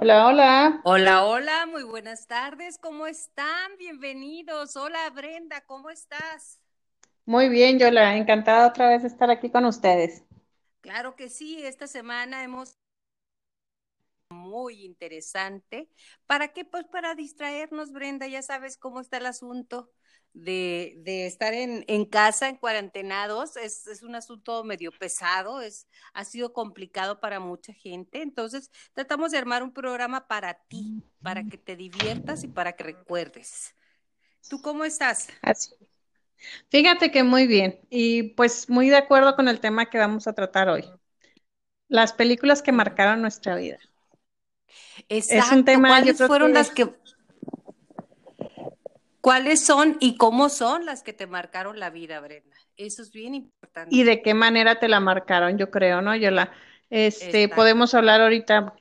Hola, hola. Hola, hola, muy buenas tardes, ¿cómo están? Bienvenidos. Hola, Brenda, ¿cómo estás? Muy bien, Yola. Encantada otra vez de estar aquí con ustedes. Claro que sí, esta semana hemos muy interesante. ¿Para qué? Pues para distraernos, Brenda, ya sabes cómo está el asunto de, de estar en, en, casa, en cuarentenados. Es, es, un asunto medio pesado, es, ha sido complicado para mucha gente. Entonces, tratamos de armar un programa para ti, para que te diviertas y para que recuerdes. ¿Tú cómo estás? Así. Fíjate que muy bien y pues muy de acuerdo con el tema que vamos a tratar hoy. Las películas que marcaron nuestra vida. Exacto. Es un tema, ¿Cuáles fueron que... las que ¿Cuáles son y cómo son las que te marcaron la vida, Brenda? Eso es bien importante. Y de qué manera te la marcaron, yo creo, ¿no? Yo la, este, Exacto. podemos hablar ahorita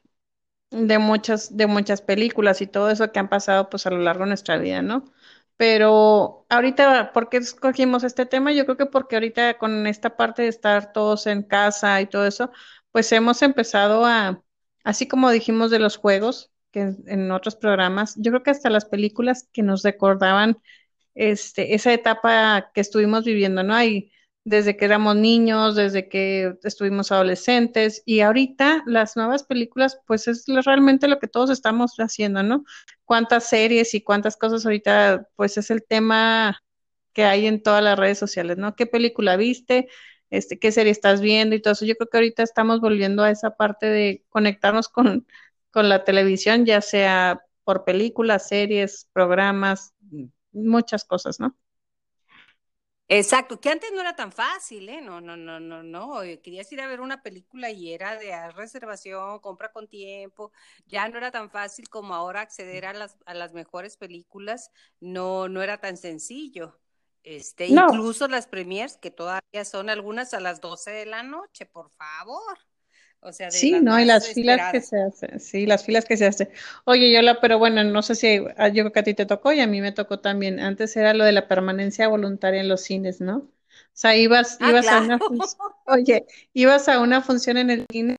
de muchas, de muchas películas y todo eso que han pasado pues a lo largo de nuestra vida, ¿no? Pero ahorita, ¿por qué escogimos este tema? Yo creo que porque ahorita con esta parte de estar todos en casa y todo eso, pues hemos empezado a, así como dijimos de los juegos, que en otros programas, yo creo que hasta las películas que nos recordaban este, esa etapa que estuvimos viviendo, ¿no? Hay desde que éramos niños, desde que estuvimos adolescentes y ahorita las nuevas películas, pues es realmente lo que todos estamos haciendo, ¿no? Cuántas series y cuántas cosas ahorita, pues es el tema que hay en todas las redes sociales, ¿no? ¿Qué película viste? Este, qué serie estás viendo y todo eso. Yo creo que ahorita estamos volviendo a esa parte de conectarnos con, con la televisión, ya sea por películas, series, programas, muchas cosas, ¿no? Exacto, que antes no era tan fácil, ¿eh? No, no, no, no, no. Querías ir a ver una película y era de reservación, compra con tiempo. Ya no era tan fácil como ahora acceder a las, a las mejores películas. No, no era tan sencillo. Este, no. incluso las premiers, que todavía son algunas a las 12 de la noche, por favor. O sea, sí, no, y las filas que se hacen, sí, las filas que se hacen. Oye, Yola, pero bueno, no sé si yo creo que a ti te tocó y a mí me tocó también. Antes era lo de la permanencia voluntaria en los cines, ¿no? O sea, ibas, ah, ibas claro. a una función, oye, ibas a una función en el cine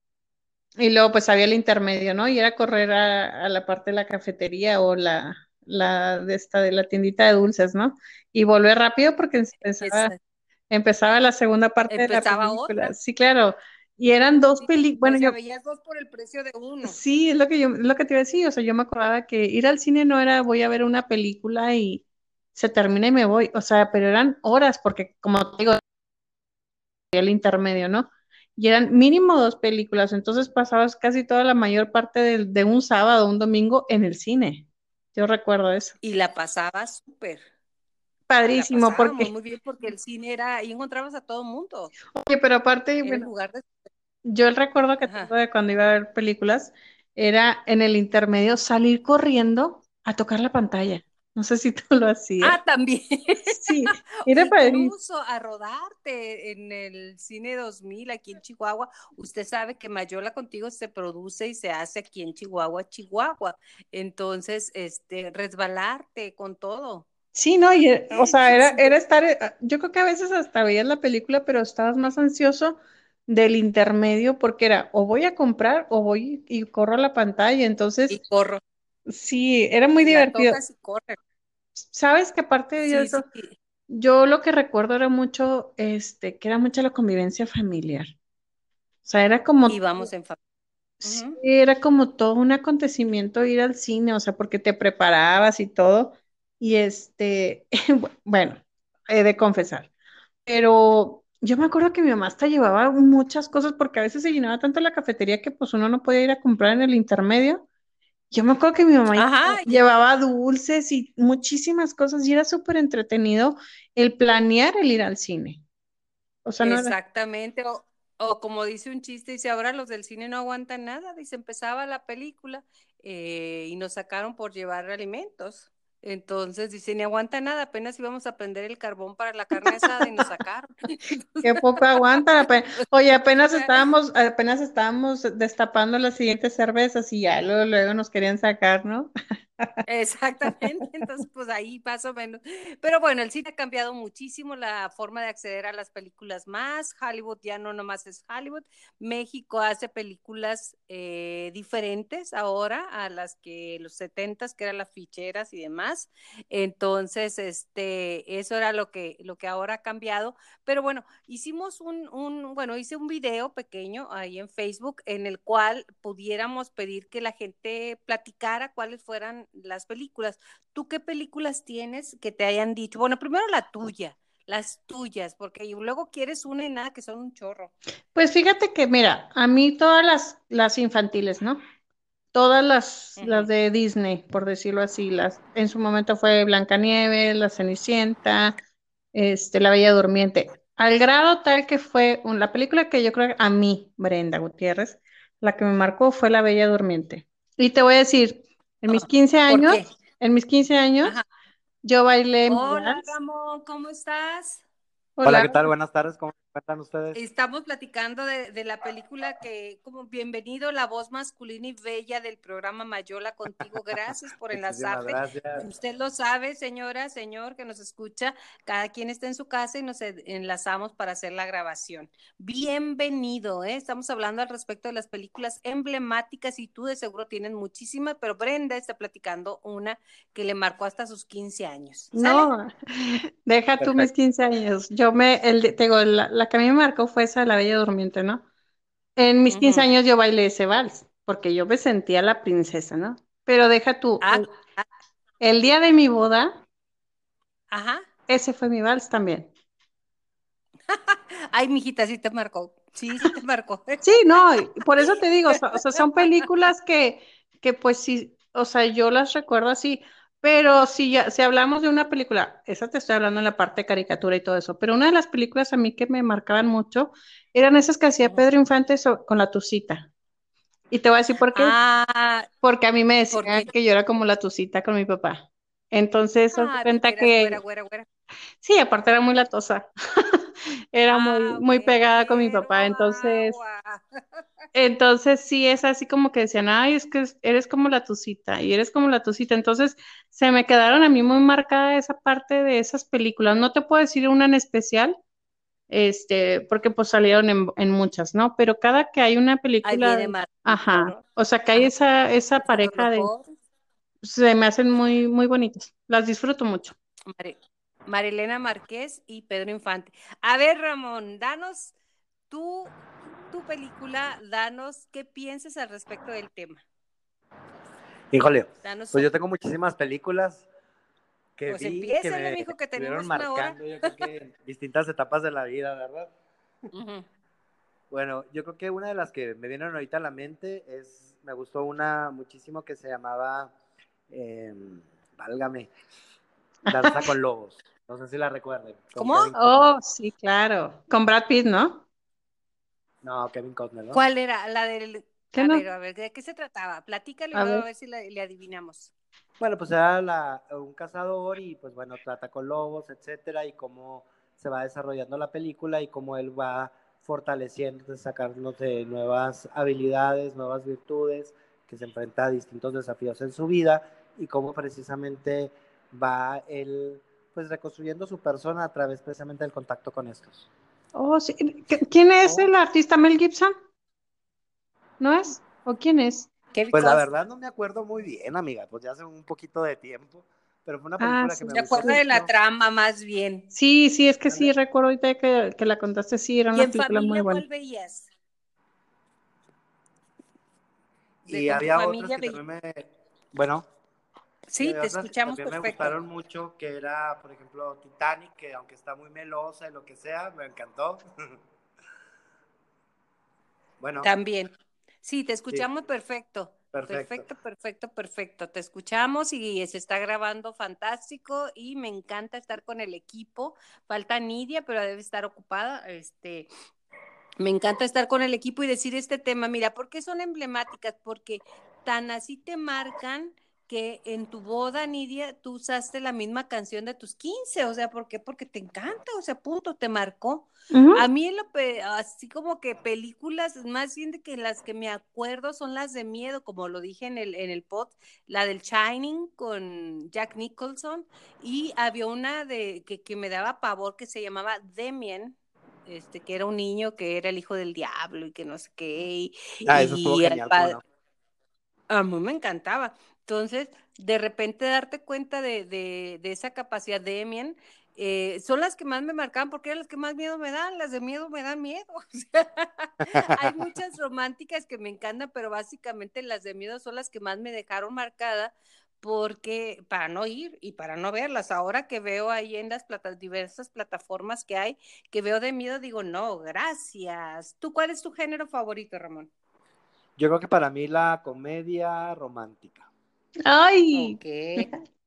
y luego pues había el intermedio, ¿no? Y era correr a, a la parte de la cafetería o la, la de esta de la tiendita de dulces, ¿no? Y volver rápido porque empezaba, empezaba la segunda parte Empezaba de la película. otra. Sí, claro. Y eran dos películas. Bueno, o sea, yo. veías dos por el precio de uno. Sí, es lo que yo, es lo que te iba a decir. O sea, yo me acordaba que ir al cine no era voy a ver una película y se termina y me voy. O sea, pero eran horas, porque como te digo, el intermedio, ¿no? Y eran mínimo dos películas. Entonces pasabas casi toda la mayor parte de, de un sábado, un domingo en el cine. Yo recuerdo eso. Y la pasabas súper. Padrísimo, porque. Muy bien, porque el cine era, ahí encontrabas a todo mundo. Oye, pero aparte, Era bueno, el lugar de... yo el recuerdo que Ajá. tengo de cuando iba a ver películas era en el intermedio salir corriendo a tocar la pantalla. No sé si tú lo hacías. Ah, también. Sí, era. Incluso a rodarte en el Cine 2000 aquí en Chihuahua. Usted sabe que Mayola Contigo se produce y se hace aquí en Chihuahua, Chihuahua. Entonces, este, resbalarte con todo. Sí, no, y, o sea, era, era estar, eh, yo creo que a veces hasta veías la película, pero estabas más ansioso del intermedio porque era o voy a comprar o voy y corro a la pantalla. Entonces, Y corro. Sí, era muy la divertido. tocas y corre. Sabes que aparte de Sí, eso, sí. yo lo que recuerdo era mucho, este, que era mucha la convivencia familiar. O sea, era como, Y vamos en familia. sí, era como todo un acontecimiento ir al cine, o sea, porque te preparabas y todo. Y este, bueno, he de confesar. Pero yo me acuerdo que mi mamá hasta llevaba muchas cosas porque a veces se llenaba tanto la cafetería que pues uno no podía ir a comprar en el intermedio. Yo me acuerdo que mi mamá Ajá, llevaba dulces y muchísimas cosas y era súper entretenido el planear el ir al cine. O sea, no era, exactamente. O, o como dice un chiste, dice, ahora los del cine no aguantan nada. Dice, empezaba la película eh, y nos sacaron por llevar alimentos. Entonces, dice, ni aguanta nada, apenas íbamos a prender el carbón para la carne asada y nos sacaron. qué poco aguantan. ape- Oye, apenas estábamos, apenas estábamos destapando las siguientes cervezas y ya luego, luego nos querían sacar, ¿no? Exactamente, entonces pues ahí más o menos. Pero bueno, el cine ha cambiado muchísimo la forma de acceder a las películas más. Hollywood ya no nomás es Hollywood. México hace películas eh, diferentes ahora a las que los setentas, que eran las ficheras y demás. Entonces, este, eso era lo que, lo que ahora ha cambiado. Pero bueno, hicimos un, un, bueno, hice un video pequeño ahí en Facebook en el cual pudiéramos pedir que la gente platicara cuáles fueran las películas. ¿Tú qué películas tienes que te hayan dicho? Bueno, primero la tuya, las tuyas, porque luego quieres una y nada que son un chorro. Pues fíjate que, mira, a mí todas las, las infantiles, ¿no? Todas las, las de Disney, por decirlo así, las, en su momento fue Blancanieves, La Cenicienta, este, La Bella Durmiente, al grado tal que fue la película que yo creo a mí, Brenda Gutiérrez, la que me marcó fue La Bella Durmiente. Y te voy a decir, en mis 15 años, en mis 15 años, yo bailé. Hola, Ramón, ¿cómo estás? Hola. ¿qué tal? Buenas tardes, ¿cómo ustedes? Estamos platicando de, la película que, como bienvenido, la voz masculina y bella del programa Mayola contigo. Gracias por enlazarte. Gracias. Usted lo sabe, señora, señor, que nos escucha. Cada quien está en su casa y nos enlazamos para hacer la grabación. Bienvenido, ¿eh? Estamos hablando al respecto de las películas emblemáticas y tú de seguro tienes muchísimas, pero Brenda está platicando una que le marcó hasta sus 15 años. No, deja tú mis 15 años. Yo me, el, tengo la, la, que a mí me marcó fue esa La Bella Durmiente, ¿no? En mis 15 años yo bailé ese vals, porque yo me sentía la princesa, ¿no? Pero deja tú, ah, ah. el, día de mi boda, Ajá. ese fue mi vals también. Ay, mijita, sí te marcó. Sí, sí te marcó. sí, no, por eso te digo, o sea, son películas que, que pues sí, o sea, yo las recuerdo así. Pero si ya, si hablamos de una película, esa te estoy hablando en la parte de caricatura y todo eso, pero una de las películas a mí que me marcaban mucho eran esas que hacía Pedro Infante con la tucita. Y te voy a decir por qué. Ah, Porque a mí me decían que yo era como la tucita con mi papá. Entonces, ah, cuenta que. Sí, aparte era muy latosa. era muy, ah, muy pegada con mi papá. Entonces, entonces sí es así como que decían, ay, es que eres como la tucita y eres como la tucita. Entonces se me quedaron a mí muy marcada esa parte de esas películas. No te puedo decir una en especial, este, porque pues salieron en, muchas, ¿no? Pero cada que hay una película, ajá, o sea que hay esa, esa pareja de, se me hacen muy, muy bonitas. Las disfruto mucho. Marilena Márquez y Pedro Infante. A ver, Ramón, danos tú tu película, danos qué piensas al respecto del tema. Híjole, pues yo tengo muchísimas películas que pues vi que me mijo, que tenemos marcando, yo creo que distintas etapas de la vida, ¿verdad? Bueno, yo creo que una de las que me vienen ahorita a la mente es, me gustó una muchísimo que se llamaba, eh, válgame, Danza con Lobos. No sé si la recuerden. ¿Cómo? Oh, sí, claro. Con Brad Pitt, ¿no? No, Kevin Costner, ¿no? ¿Cuál era? La del... a ver, a ver, ¿de qué se trataba? Platícalo a, ver. a ver si le adivinamos. Bueno, pues era la, un cazador y pues bueno, trata con lobos, etcétera, y cómo se va desarrollando la película y cómo él va fortaleciendo, sacándonos de nuevas habilidades, nuevas virtudes, que se enfrenta a distintos desafíos en su vida y cómo precisamente va él pues reconstruyendo su persona a través precisamente del contacto con estos. Oh, sí. ¿Quién es oh. el artista Mel Gibson? ¿No es? ¿O quién es? Pues la verdad no me acuerdo muy bien, amiga, pues ya hace un poquito de tiempo, pero fue una película ah, que me Me acuerdo de la trama más bien. Sí, sí, es que sí, recuerdo ahorita que, que la contaste, sí, era una película muy buena. ¿Cuál veías? Y había otras que también me... Bueno, Sí, te escuchamos perfecto. Me gustaron mucho, que era, por ejemplo, Titanic, que aunque está muy melosa y lo que sea, me encantó. bueno. También. Sí, te escuchamos perfecto. Perfecto. perfecto, perfecto, Te escuchamos y se está grabando fantástico y me encanta estar con el equipo. Falta Nidia, pero debe estar ocupada. Este, me encanta estar con el equipo y decir este tema. Mira, ¿por qué son emblemáticas? Porque tan así te marcan que en tu boda, Nidia, tú usaste la misma canción de tus 15, o sea, ¿por qué? Porque te encanta, o sea, punto, te marcó. A mí, lo, así como que películas, más bien de que las que me acuerdo son las de miedo, como lo dije en el, en el pod, la del Shining con Jack Nicholson, y había una de que, que me daba pavor que se llamaba Demian, este, que era un niño que era el hijo del diablo y que no sé qué. Y, ah, eso estuvo genial, A mí me encantaba. Entonces, de repente darte cuenta de, de, de esa capacidad de Emien, eh, son las que más me marcaban porque eran las que más miedo me dan, las de miedo me dan miedo. hay muchas románticas que me encantan, pero básicamente las de miedo son las que más me dejaron marcada porque para no ir y para no verlas, ahora que veo ahí en las diversas plataformas que hay, que veo de miedo, digo, no, gracias. ¿Tú cuál es tu género favorito, Ramón? Yo creo que para mí la comedia romántica. ¡Ay!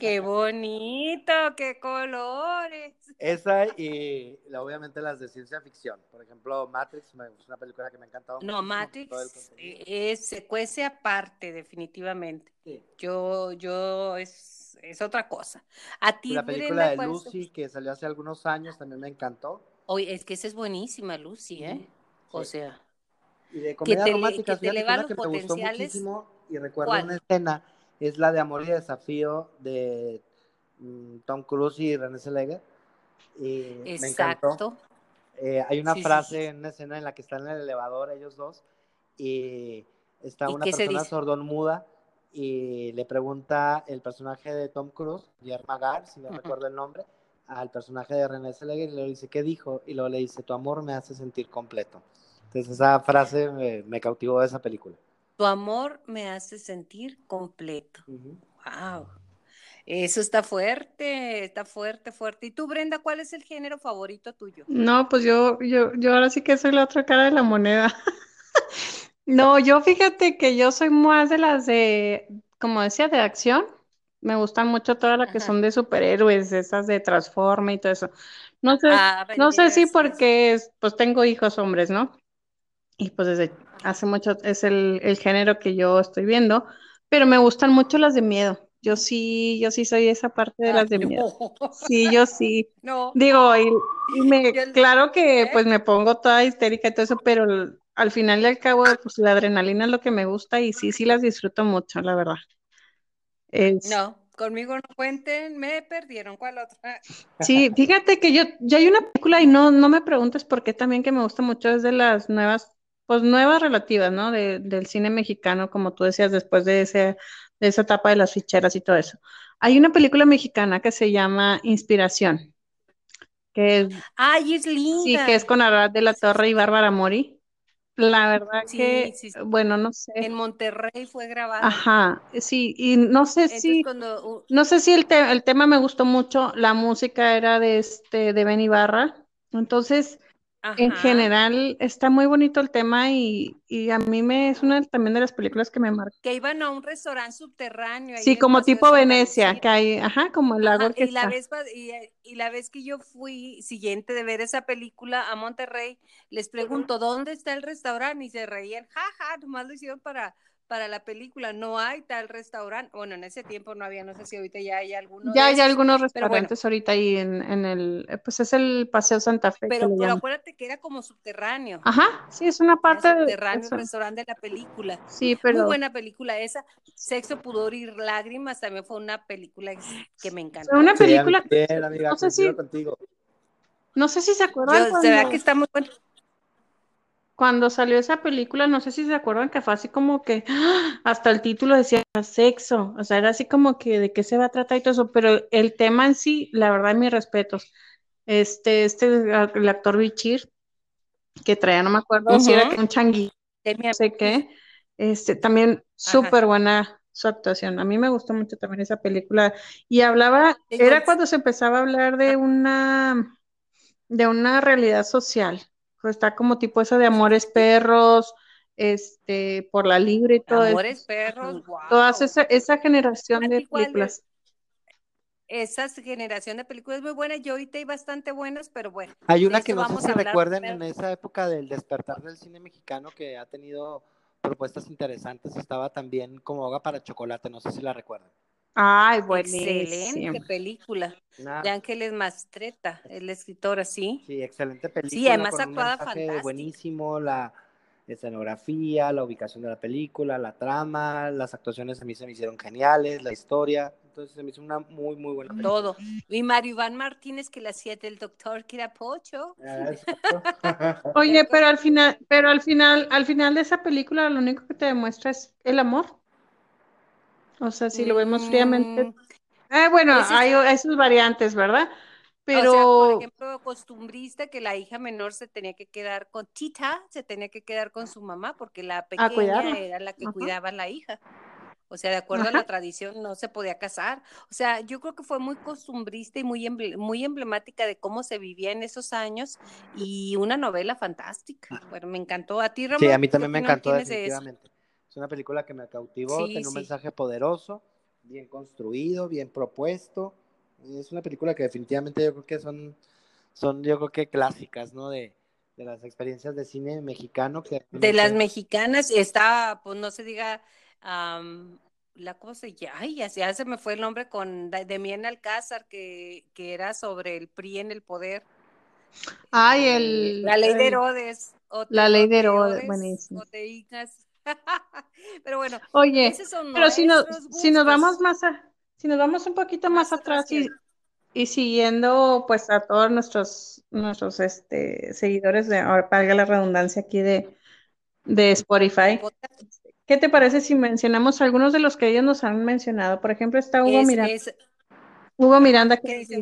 ¡Qué bonito! ¡Qué colores! Esa y obviamente las de ciencia ficción. Por ejemplo, Matrix es una película que me ha encantado. No, Matrix es, se cuece aparte, definitivamente. Yo, yo, es, es otra cosa. A ti, La película de Lucy, que salió hace algunos años, también me encantó. Oye, es que esa es buenísima, Lucy, ¿eh? O sea. Y de comedia romántica, que, te que me gustó muchísimo y recuerdo una escena es la de Amor y Desafío de mm, Tom Cruise y René Zellweger. Y me encantó. Eh, hay una frase en una escena en la que están en el elevador ellos dos y está una persona sordón-muda y le pregunta el personaje de Tom Cruise, Pierre Magar, si no recuerdo el nombre, al personaje de René Zellweger y le dice, ¿qué dijo? Y luego le dice, tu amor me hace sentir completo. Entonces esa frase me, me cautivó de esa película. Tu amor me hace sentir completo. Wow. Eso está fuerte, está fuerte, fuerte. ¿Y tú, Brenda, cuál es el género favorito tuyo? No, pues yo, yo, yo ahora sí que soy la otra cara de la moneda. no, yo fíjate que yo soy más de las de, como decía, de acción. Me gustan mucho todas las que son de superhéroes, esas de Transforma y todo eso. No sé, ah, no sé si porque pues tengo hijos hombres, ¿no? Y pues desde hace mucho es el, género que yo estoy viendo, pero me gustan mucho las de miedo. Yo sí, yo sí soy esa parte de las de miedo. Sí, yo sí. No. Digo, y, me, claro que ¿eh? pues me pongo toda histérica y todo eso, pero al final y al cabo, pues la adrenalina es lo que me gusta y sí, sí las disfruto mucho, la verdad. No, conmigo no cuenten, me perdieron. ¿Cuál otra? Sí, fíjate que yo, yo hay una película y no, no me preguntes por qué también que me gusta mucho, es de las nuevas pues nuevas relativas, ¿no? De, del cine mexicano, como tú decías, después de, ese, de esa etapa de las ficheras y todo eso. Hay una película mexicana que se llama Inspiración. Que es, Ay, es linda. Sí, que es con Arad de la Torre y Bárbara Mori. La verdad que, bueno, no sé. En Monterrey fue grabada. Ajá, sí, y no sé si, no sé si el, el tema me gustó mucho, la música era de este, de Ben Ibarra, entonces, en general está muy bonito el tema y, a mí me es una también de las películas que me marca. Que iban a un restaurante subterráneo. Sí, como tipo Venecia, que hay, ajá, como el lago que y La vez, y, la vez que yo fui siguiente de ver esa película a Monterrey, les pregunto, ¿dónde está el restaurante? Y se reían, jaja, nomás lo hicieron para para la película. No hay tal restaurante. Bueno, en ese tiempo no había, no sé si ahorita ya hay algunos. Ya hay algunos restaurantes ahorita ahí en, en, el, eh, pues es el Paseo Santa Fe. Pero, pero acuérdate que era como subterráneo. Ajá, sí, es una parte. Era subterráneo, el restaurante de la película. Sí, pero. Muy buena película esa. Sexo, pudor y lágrimas también fue una película que me encantó. Fue una película. no sé si. No sé si se acuerdan. ¿Será que está muy? Cuando salió esa película, no sé si se acuerdan que fue así como que hasta el título decía sexo, o sea, era así como que de qué se va a tratar y todo eso, pero el tema en sí, la verdad, mis respetos. Este, este, el actor Bichir, que traía, no me acuerdo si era un changuito, no sé qué, este, también súper buena su actuación. A mí me gustó mucho también esa película. Y hablaba, era cuando se empezaba a hablar de una, de una realidad social está como tipo eso de Amores Perros, este, por la libre y todo Amores Perros, wow. Toda esa, esa generación de películas. Esa generación de películas muy buena, yo ahorita hay bastante buenas, pero bueno. Hay una que no sé si recuerden en esa época del despertar del cine mexicano que ha tenido propuestas interesantes. Estaba también como Hoga para Chocolate, no sé si la recuerdan. Ay, Excelente película. De Ángeles Mastreta, el escritor, así. Sí, excelente película. Sí, además actuada fantástica. Buenísimo, la escenografía, la ubicación de la película, la trama, las actuaciones a mí se me hicieron geniales, la historia, entonces se me hizo una muy, muy buena película. Todo. Y Mario Iván Martínez que la hacía del doctor Kirapocho. Ah, Oye, pero al final, pero al final, al final de esa película lo único que te demuestra es el amor. O sea, si lo vemos fríamente. Mm, eh, bueno, hay esas variantes, ¿verdad? Pero, por ejemplo, costumbrista que la hija menor se tenía que quedar con Tita, se tenía que quedar con su mamá porque la pequeña era la que cuidaba a la hija. O sea, de acuerdo a la tradición no se podía casar. O sea, yo creo que fue muy costumbrista y muy, muy emblemática de cómo se vivía en esos años y una novela fantástica. Bueno, me encantó. ¿A ti, Ramón? Sí, a mí también me encantó definitivamente. Es una película que me cautivó, tiene un mensaje poderoso, bien construido, bien propuesto. Es una película que definitivamente yo creo que son, son yo creo que clásicas, ¿no? De, las experiencias de cine mexicano. Que de las mexicanas está, pues no se diga, la cosa, ya, ay, ya, ya, se me fue el nombre con Demián Alcázar, que, que era sobre el PRI en el poder. Ay, el... La ley de Herodes. la ley de Herodes, buenísimo. Pero bueno, oye, pero si nos, si nos vamos más a, si nos vamos un poquito más, atrás y, y, siguiendo pues a todos nuestros nuestros este seguidores de ahora paga la redundancia aquí de, de Spotify. ¿Qué te parece si mencionamos algunos de los que ellos nos han mencionado? Por ejemplo, está Hugo Miranda. Hugo Miranda que dice,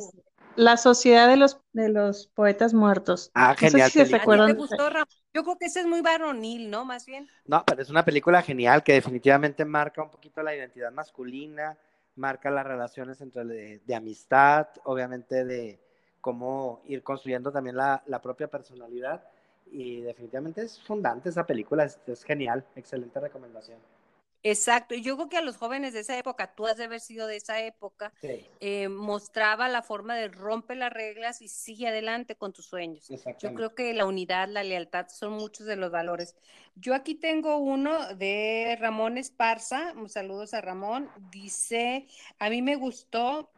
La Sociedad de los de los Poetas Muertos. Ah, genial. No sé ¿Te gustó, yo creo que ese es muy varonil, ¿no? Más bien. No, pero es una película genial que definitivamente marca un poquito la identidad masculina, marca las relaciones entre de, amistad, obviamente de cómo ir construyendo también la, la, propia personalidad. Y definitivamente es fundante esa película, es, es genial, excelente recomendación. Exacto, yo creo que a los jóvenes de esa época, tú has de haber sido de esa época, eh, mostraba la forma de romper las reglas y sigue adelante con tus sueños. Yo creo que la unidad, la lealtad son muchos de los valores. Yo aquí tengo uno de Ramón Esparza, saludos a Ramón, dice, a mí me gustó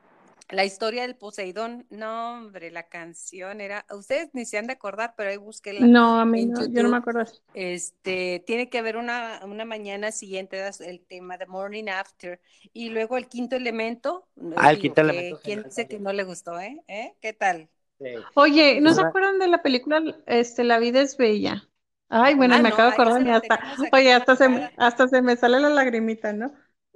la historia del Poseidón, no, hombre, la canción era, ustedes ni se han de acordar, pero ahí búsquenla. No, a mí no, yo no me acuerdo. Este, tiene que haber una, una mañana siguiente, el tema de Morning After, y luego el quinto elemento. Ah, el quinto elemento. ¿Quién dice que no le gustó, eh? ¿Eh? ¿Qué tal? Oye, ¿no se acuerdan de la película este, La vida es bella? Ay, bueno, ah, me acabo de acordar, hasta, oye, hasta se, hasta se me sale la lagrimita, ¿no?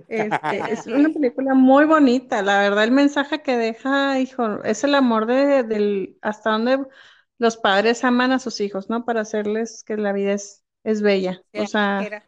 Este, es una película muy bonita, la verdad el mensaje que deja, hijo, es el amor de, del, hasta donde los padres aman a sus hijos, ¿no? Para hacerles que la vida es, es bella. o sea,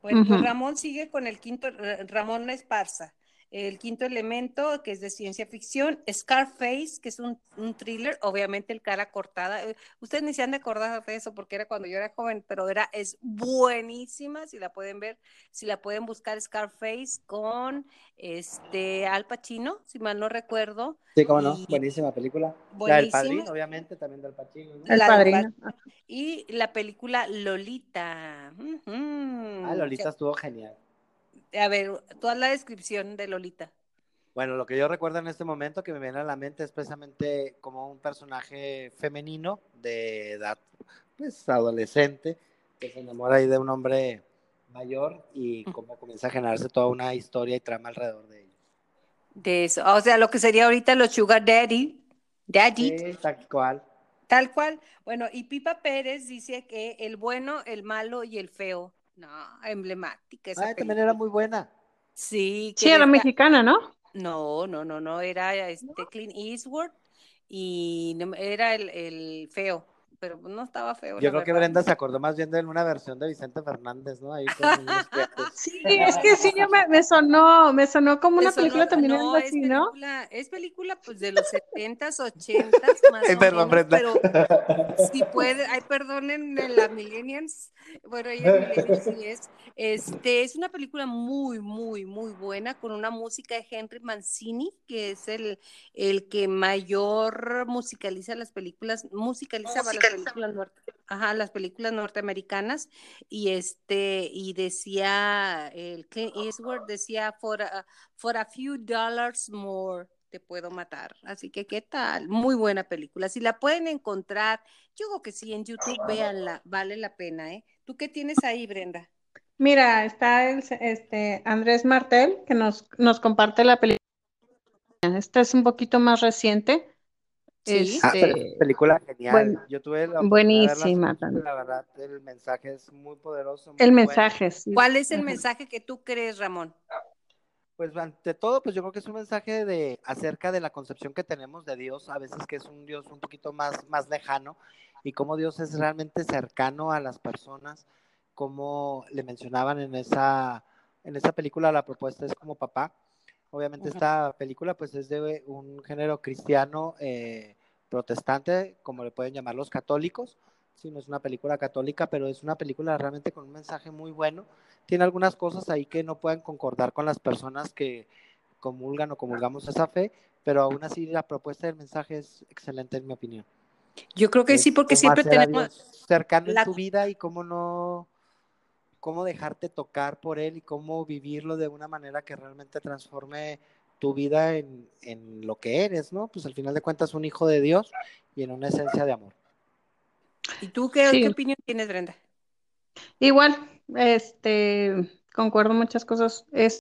pues Ramón sigue con el quinto, Ramón Esparza. El quinto elemento, que es de ciencia ficción, Scarface, que es un, thriller, obviamente el cara cortada. Eh, ustedes ni se han de acordar de eso porque era cuando yo era joven, pero era, es buenísima, si la pueden ver, si la pueden buscar, Scarface con este Al Pacino, si mal no recuerdo. Sí, cómo no, buenísima película. La del Padrino, obviamente, también del Pacino. El Padrino. Y la película Lolita. Ah, Lolita estuvo genial a ver, toda la descripción de Lolita. Bueno, lo que yo recuerdo en este momento que me viene a la mente es precisamente como un personaje femenino de edad, pues adolescente, que se enamora ahí de un hombre mayor y como comienza a generarse toda una historia y trama alrededor de ellos. De eso, o sea, lo que sería ahorita los Sugar Daddy, Daddy. Sí, tal cual. Tal cual. Bueno, y Pipa Pérez dice que el bueno, el malo y el feo no, emblemática. Esa ah, también era muy buena. Sí. Sí, era mexicana, ¿no? No, no, no, no, era este Clint Eastwood y era el, el feo pero no estaba feo. Yo creo que Brenda se acordó más bien de una versión de Vicente Fernández, ¿no? Ahí con sí, es que sí, me, me, sonó, me sonó como una película también algo así, ¿no? es película pues de los 70s, 80s, más perdón, o menos, pero si puede, ay, perdonen la Millennials, bueno, ella Millennials sí es, este, es una película muy, muy, muy buena, con una música de Henry Mancini, que es el, el que mayor musicaliza las películas, musicaliza para las películas ajá, las películas norteamericanas y este y decía el Clint Eastwood decía for a, for a few dollars more te puedo matar. Así que qué tal, muy buena película. Si la pueden encontrar, yo creo que sí en YouTube véanla, vale la pena, ¿eh? ¿Tú qué tienes ahí, Brenda? Mira, está el, este Andrés Martel que nos, nos comparte la película. Esta es un poquito más reciente. Sí. Ah, este, película genial. Yo tuve la buenísima La verdad, el mensaje es muy poderoso. el mensaje, sí. ¿Cuál es el mensaje que tú crees, Ramón? Pues ante todo, pues yo creo que es un mensaje de acerca de la concepción que tenemos de Dios, a veces que es un Dios un poquito más, más lejano y cómo Dios es realmente cercano a las personas, como le mencionaban en esa, en esa película, la propuesta es como papá, Obviamente esta película pues es de un género cristiano eh, protestante, como le pueden llamar los católicos. Sí, no es una película católica, pero es una película realmente con un mensaje muy bueno. Tiene algunas cosas ahí que no pueden concordar con las personas que comulgan o comulgamos esa fe, pero aún así la propuesta del mensaje es excelente en mi opinión. Yo creo que sí, porque siempre tenemos cercano en tu vida y cómo no cómo dejarte tocar por él y cómo vivirlo de una manera que realmente transforme tu vida en, lo que eres, ¿no? Pues al final de cuentas un hijo de Dios y en una esencia de amor. ¿Y tú qué, opinión tienes, Brenda? Igual, este, concuerdo muchas cosas. Es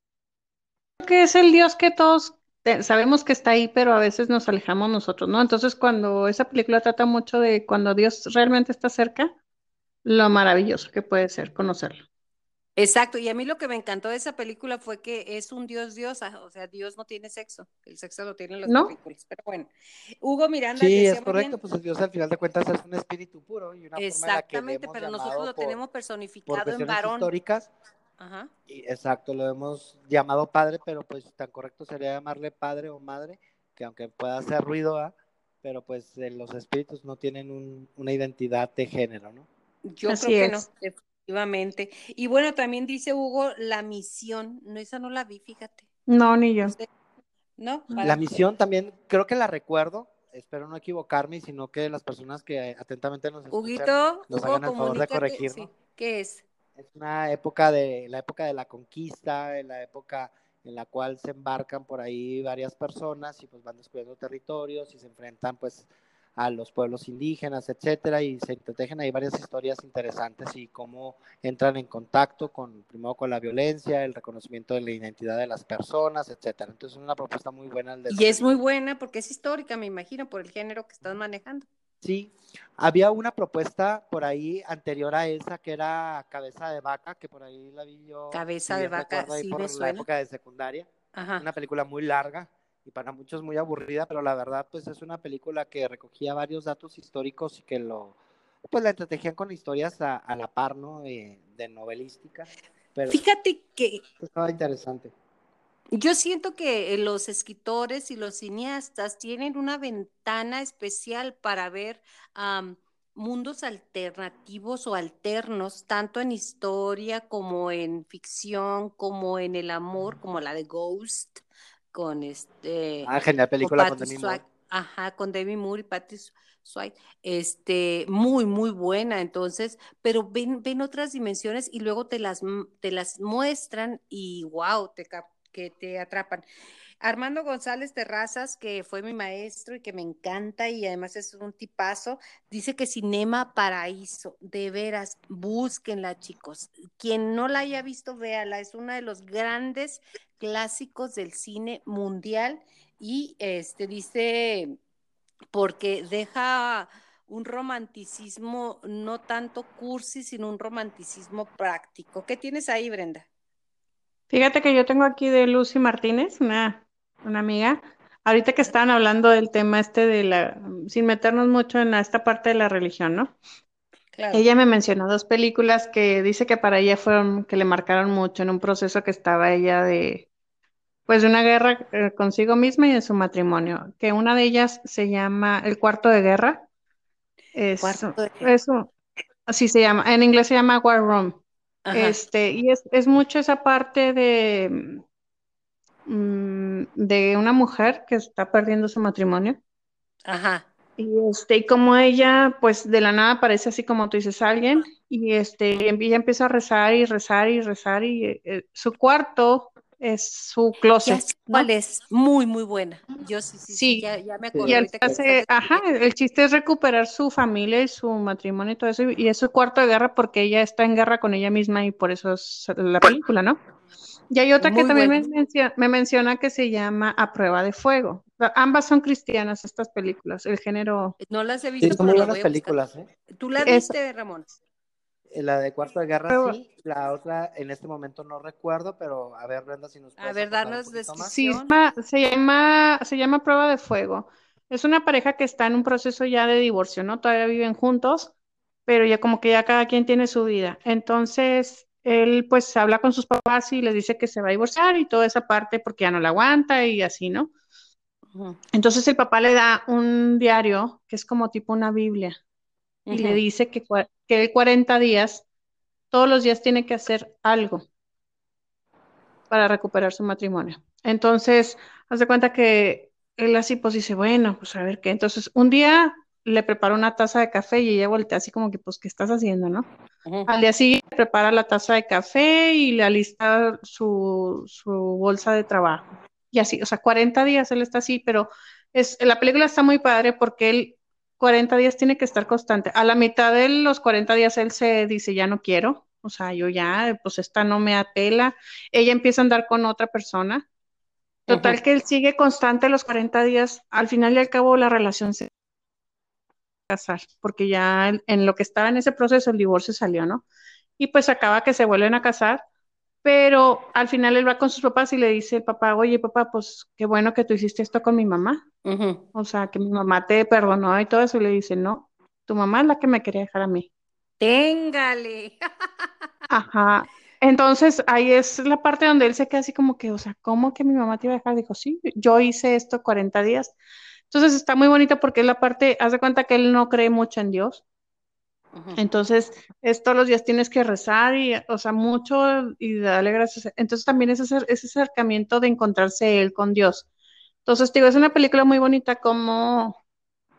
que es el Dios que todos sabemos que está ahí, pero a veces nos alejamos nosotros, ¿no? Entonces, cuando esa película trata mucho de cuando Dios realmente está cerca, lo maravilloso que puede ser conocerlo. Exacto, y a mí lo que me encantó de esa película fue que es un Dios diosa, o sea, Dios no tiene sexo, el sexo lo tienen los películas, pero bueno. Hugo Miranda. Sí, es correcto, pues Dios al final de cuentas es un espíritu puro y una Exactamente, forma pero nosotros lo tenemos personificado en varón. históricas. Ajá. Y exacto, lo hemos llamado padre, pero pues tan correcto sería llamarle padre o madre, que aunque pueda hacer ruido, pero pues los espíritus no tienen una identidad de género, ¿no? Yo creo que no, definitivamente. Y bueno, también dice Hugo la misión. No, esa no la vi, fíjate. No, ni yo. ¿No? La misión también creo que la recuerdo. Espero no equivocarme, sino que las personas que atentamente nos escuchan nos hagan el favor de corregirnos. ¿Qué es? Es una época de la época de la conquista, en la época en la cual se embarcan por ahí varias personas y pues van descubriendo territorios y se enfrentan pues a los pueblos indígenas, etcétera, y se entretejen ahí varias historias interesantes y cómo entran en contacto con, primero con la violencia, el reconocimiento de la identidad de las personas, etcétera. Entonces es una propuesta muy buena. y es muy buena porque es histórica, me imagino, por el género que estás manejando. Sí, había una propuesta por ahí anterior a esa que era Cabeza de Vaca, que por ahí la vi yo. Cabeza de Vaca, sí, por la época de secundaria. Una película muy larga, y para muchos muy aburrida, pero la verdad pues es una película que recogía varios datos históricos y que lo pues la entretejían con historias a, la par, ¿no? de novelística. Pero Fíjate que estaba interesante. Yo siento que los escritores y los cineastas tienen una ventana especial para ver mundos alternativos o alternos, tanto en historia como en ficción, como en el amor, como la de Ghost, con este. Ah, genial película con, Demi Moore. Ajá, con Demi Moore y Patty Swayze. Este, muy, muy buena, entonces, pero ven, ven otras dimensiones y luego te las, te las muestran y wow, te, que te atrapan. Armando González Terrazas, que fue mi maestro y que me encanta y además es un tipazo, dice que Cinema Paraíso, de veras, búsquenla chicos. Quien no la haya visto, véala, es uno de los grandes clásicos del cine mundial y este dice, porque deja un romanticismo no tanto cursi, sino un romanticismo práctico. ¿Qué tienes ahí, Brenda? Fíjate que yo tengo aquí de Lucy Martínez, una una amiga, ahorita que estaban hablando del tema este de la, sin meternos mucho en esta parte de la religión, ¿no? Ella me mencionó dos películas que dice que para ella fueron, que le marcaron mucho en un proceso que estaba ella de, pues de una guerra eh, consigo misma y en su matrimonio, que una de ellas se llama El cuarto de guerra. Es, Eso, así se llama, en inglés se llama War Room. Este, y es, es mucho esa parte de Mm, de una mujer que está perdiendo su matrimonio. Ajá. Y este, y como ella, pues de la nada aparece así como tú dices, alguien, y este, ella empieza a rezar y rezar y rezar, y eh, su cuarto es su closet. ¿Cuál es? Muy, muy buena. Yo sí, sí, sí ya, me acuerdo. Y el, ajá, el chiste es recuperar su familia y su matrimonio y todo eso, y es su cuarto de guerra porque ella está en guerra con ella misma y por eso es la película, ¿no? Y hay otra que también me menciona, me menciona, que se llama A Prueba de Fuego. Ambas son cristianas estas películas, el género. No las he visto. Sí, son muy buenas películas, ¿eh? ¿Tú las viste, Ramón? Eh, la de Cuarto de Guerra sí, la otra en este momento no recuerdo, pero a ver, Brenda, si nos puedes A ver, darnos descripción. Sí, se llama, se llama Prueba de Fuego. Es una pareja que está en un proceso ya de divorcio, ¿no? Todavía viven juntos, pero ya como que ya cada quien tiene su vida. Entonces, él pues habla con sus papás y les dice que se va a divorciar y toda esa parte porque ya no la aguanta y así, ¿no? Entonces el papá le da un diario que es como tipo una Biblia y le dice que, que él 40 días, todos los días tiene que hacer algo para recuperar su matrimonio. Entonces, haz de cuenta que él así pues dice, bueno, pues a ver qué. Entonces, un día le prepara una taza de café y ella voltea así como que, pues, ¿qué estás haciendo, no? Al día siguiente prepara la taza de café y le alista su, su bolsa de trabajo. Y así, o sea, 40 días él está así, pero es, la película está muy padre porque él 40 días tiene que estar constante. A la mitad de los 40 días él se dice, ya no quiero, o sea, yo ya, pues esta no me apela. Ella empieza a andar con otra persona. Total que él sigue constante los 40 días. Al final y al cabo la relación se casar, porque ya en, lo que estaba en ese proceso el divorcio salió, ¿no? Y pues acaba que se vuelven a casar, pero al final él va con sus papás y le dice, papá, oye, papá, pues qué bueno que tú hiciste esto con mi mamá. O sea, que mi mamá te perdonó y todo eso. Y le dice, no, tu mamá es la que me quería dejar a mí. Téngale. Ajá. Entonces ahí es la parte donde él se queda así como que, o sea, ¿cómo que mi mamá te iba a dejar? Dijo, sí, yo hice esto 40 días. Entonces está muy bonito porque es la parte, haz de cuenta que él no cree mucho en Dios. Entonces, es todos los días tienes que rezar y, o sea, mucho y darle gracias. Entonces, también es ese, ese acercamiento de encontrarse él con Dios. Entonces, digo, es una película muy bonita como,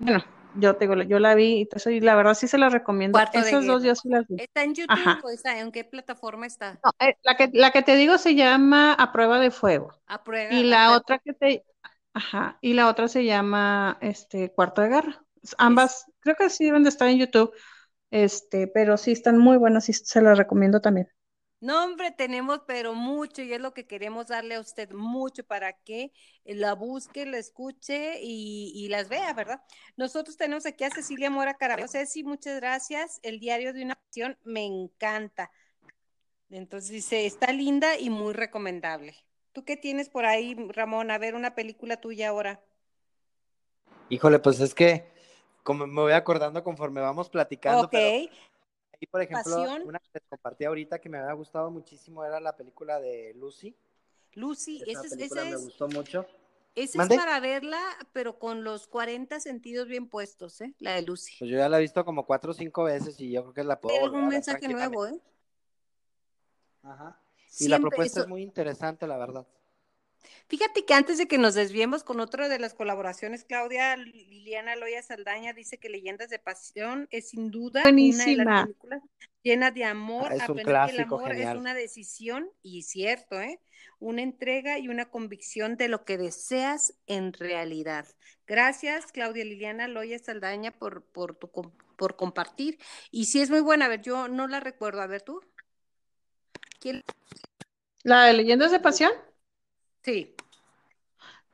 bueno, yo te digo, yo la vi y la verdad sí se la recomiendo. Esos dos días sí las vi. ¿Está en YouTube o está, en qué plataforma está? Eh, la, que, la que te digo se llama A Prueba de Fuego. A Prueba Y la otra que te, Ajá, y la otra se llama este Cuarto de Guerra. Ambas, creo que sí deben de estar en YouTube, este, pero sí están muy buenas y se las recomiendo también. No, hombre, tenemos pero mucho y es lo que queremos darle a usted mucho para que la busque, la escuche y, las vea, ¿verdad? Nosotros tenemos aquí a Cecilia Mora Caraballo. Ceci, muchas gracias. El diario de una acción me encanta. Entonces dice, está linda y muy recomendable. ¿Tú qué tienes por ahí, Ramón? A ver, una película tuya ahora. Híjole, pues es que como me voy acordando conforme vamos platicando. Ok. y por ejemplo, una que les compartí ahorita que me había gustado muchísimo era la película de Lucy. Lucy, esa, esa me gustó mucho. Esa es para verla, pero con los 40 sentidos bien puestos, ¿eh? La de Lucy. Pues yo ya la he visto como cuatro o cinco veces y yo creo que la puedo. un mensaje nuevo, ¿eh? Ajá. Y la propuesta es muy interesante, la verdad. Fíjate que antes de que nos desviemos con otra de las colaboraciones, Claudia Liliana Loya Saldaña dice que Leyendas de Pasión es sin duda una de las películas llenas de amor, ah, es un clásico, el amor es una decisión, y cierto, ¿eh? una entrega y una convicción de lo que deseas en realidad. Gracias, Claudia Liliana Loya Saldaña, por, por, tu, por compartir. Y si es muy buena, a ver, yo no la recuerdo, a ver tú. ¿La de Leyendas de Pasión? Sí.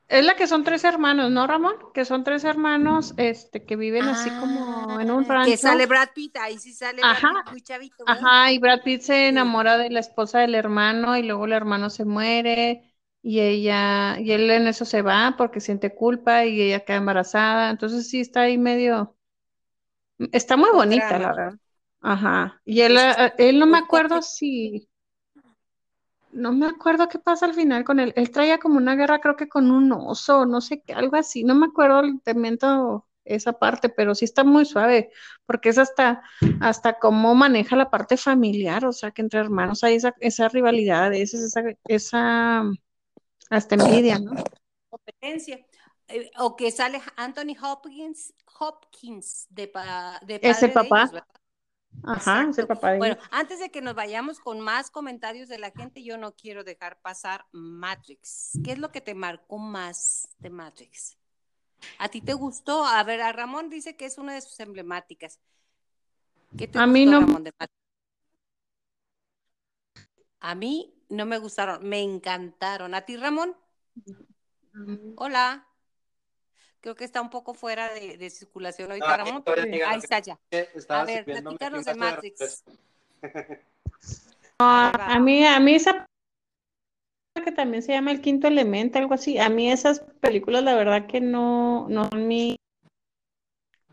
Es la que son tres hermanos, ¿no, Ramón? Que son tres hermanos este, que viven así como en un ah, rancho. Que sale Brad Pitt, ahí sí sale Brad Pitt muy chavito. Ajá, y Brad Pitt se enamora de la esposa del hermano y luego el hermano se muere y ella, y él en eso se va porque siente culpa y ella queda embarazada. Entonces sí está ahí medio, está muy bonita, la verdad. Ajá. Y él, eh, él no me acuerdo si no me acuerdo qué pasa al final con él. Él traía como una guerra, creo que con un oso, no sé qué, algo así. No me acuerdo el temento esa parte, pero sí está muy suave, porque es hasta, hasta cómo maneja la parte familiar, o sea, que entre hermanos hay esa, esa rivalidad, esa, esa, esa hasta envidia, ¿no? Competencia. eh, o que sale Anthony Hopkins, Hopkins de, de Ese papá. Ajá, ese papá de Bueno, antes de que nos vayamos con más comentarios de la gente, yo no quiero dejar pasar Matrix. ¿Qué es lo que te marcó más de Matrix? ¿A ti te gustó? A ver, a Ramón dice que es una de sus emblemáticas. ¿Qué te a mí no... Ramón de Matrix? A mí no me gustaron, me encantaron. ¿A ti, Ramón? Mm. Hola. Creo que está un poco fuera de, circulación ahorita, Ramón. Ahí está ya. A ver, platícanos de Matrix. a mí, a mí esa que también se llama El Quinto Elemento, algo así. A mí esas películas, la verdad que no, no son mi,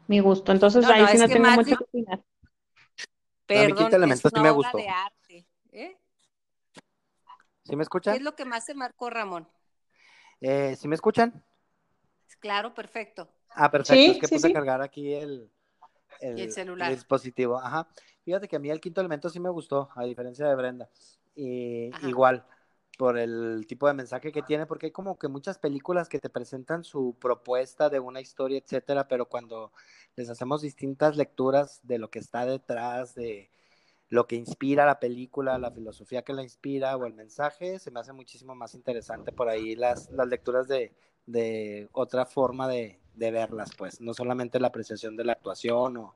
mi gusto. Entonces ahí sí no tengo mucho que opinar. Perdón, el Quinto Elemento sí me gustó. De arte, ¿eh? ¿Sí me escuchan? ¿Qué es lo que más se marcó, Ramón? Eh, ¿Sí me escuchan? Claro, perfecto. Ah, perfecto. es que puse a cargar aquí el, el, celular. dispositivo. Ajá. Fíjate que a mí el quinto elemento sí me gustó, a diferencia de Brenda. Y igual, por el tipo de mensaje que tiene, porque hay como que muchas películas que te presentan su propuesta de una historia, etcétera, pero cuando les hacemos distintas lecturas de lo que está detrás, de lo que inspira la película, la filosofía que la inspira o el mensaje, se me hace muchísimo más interesante por ahí las, las lecturas de, de otra forma de, verlas, pues, no solamente la apreciación de la actuación o,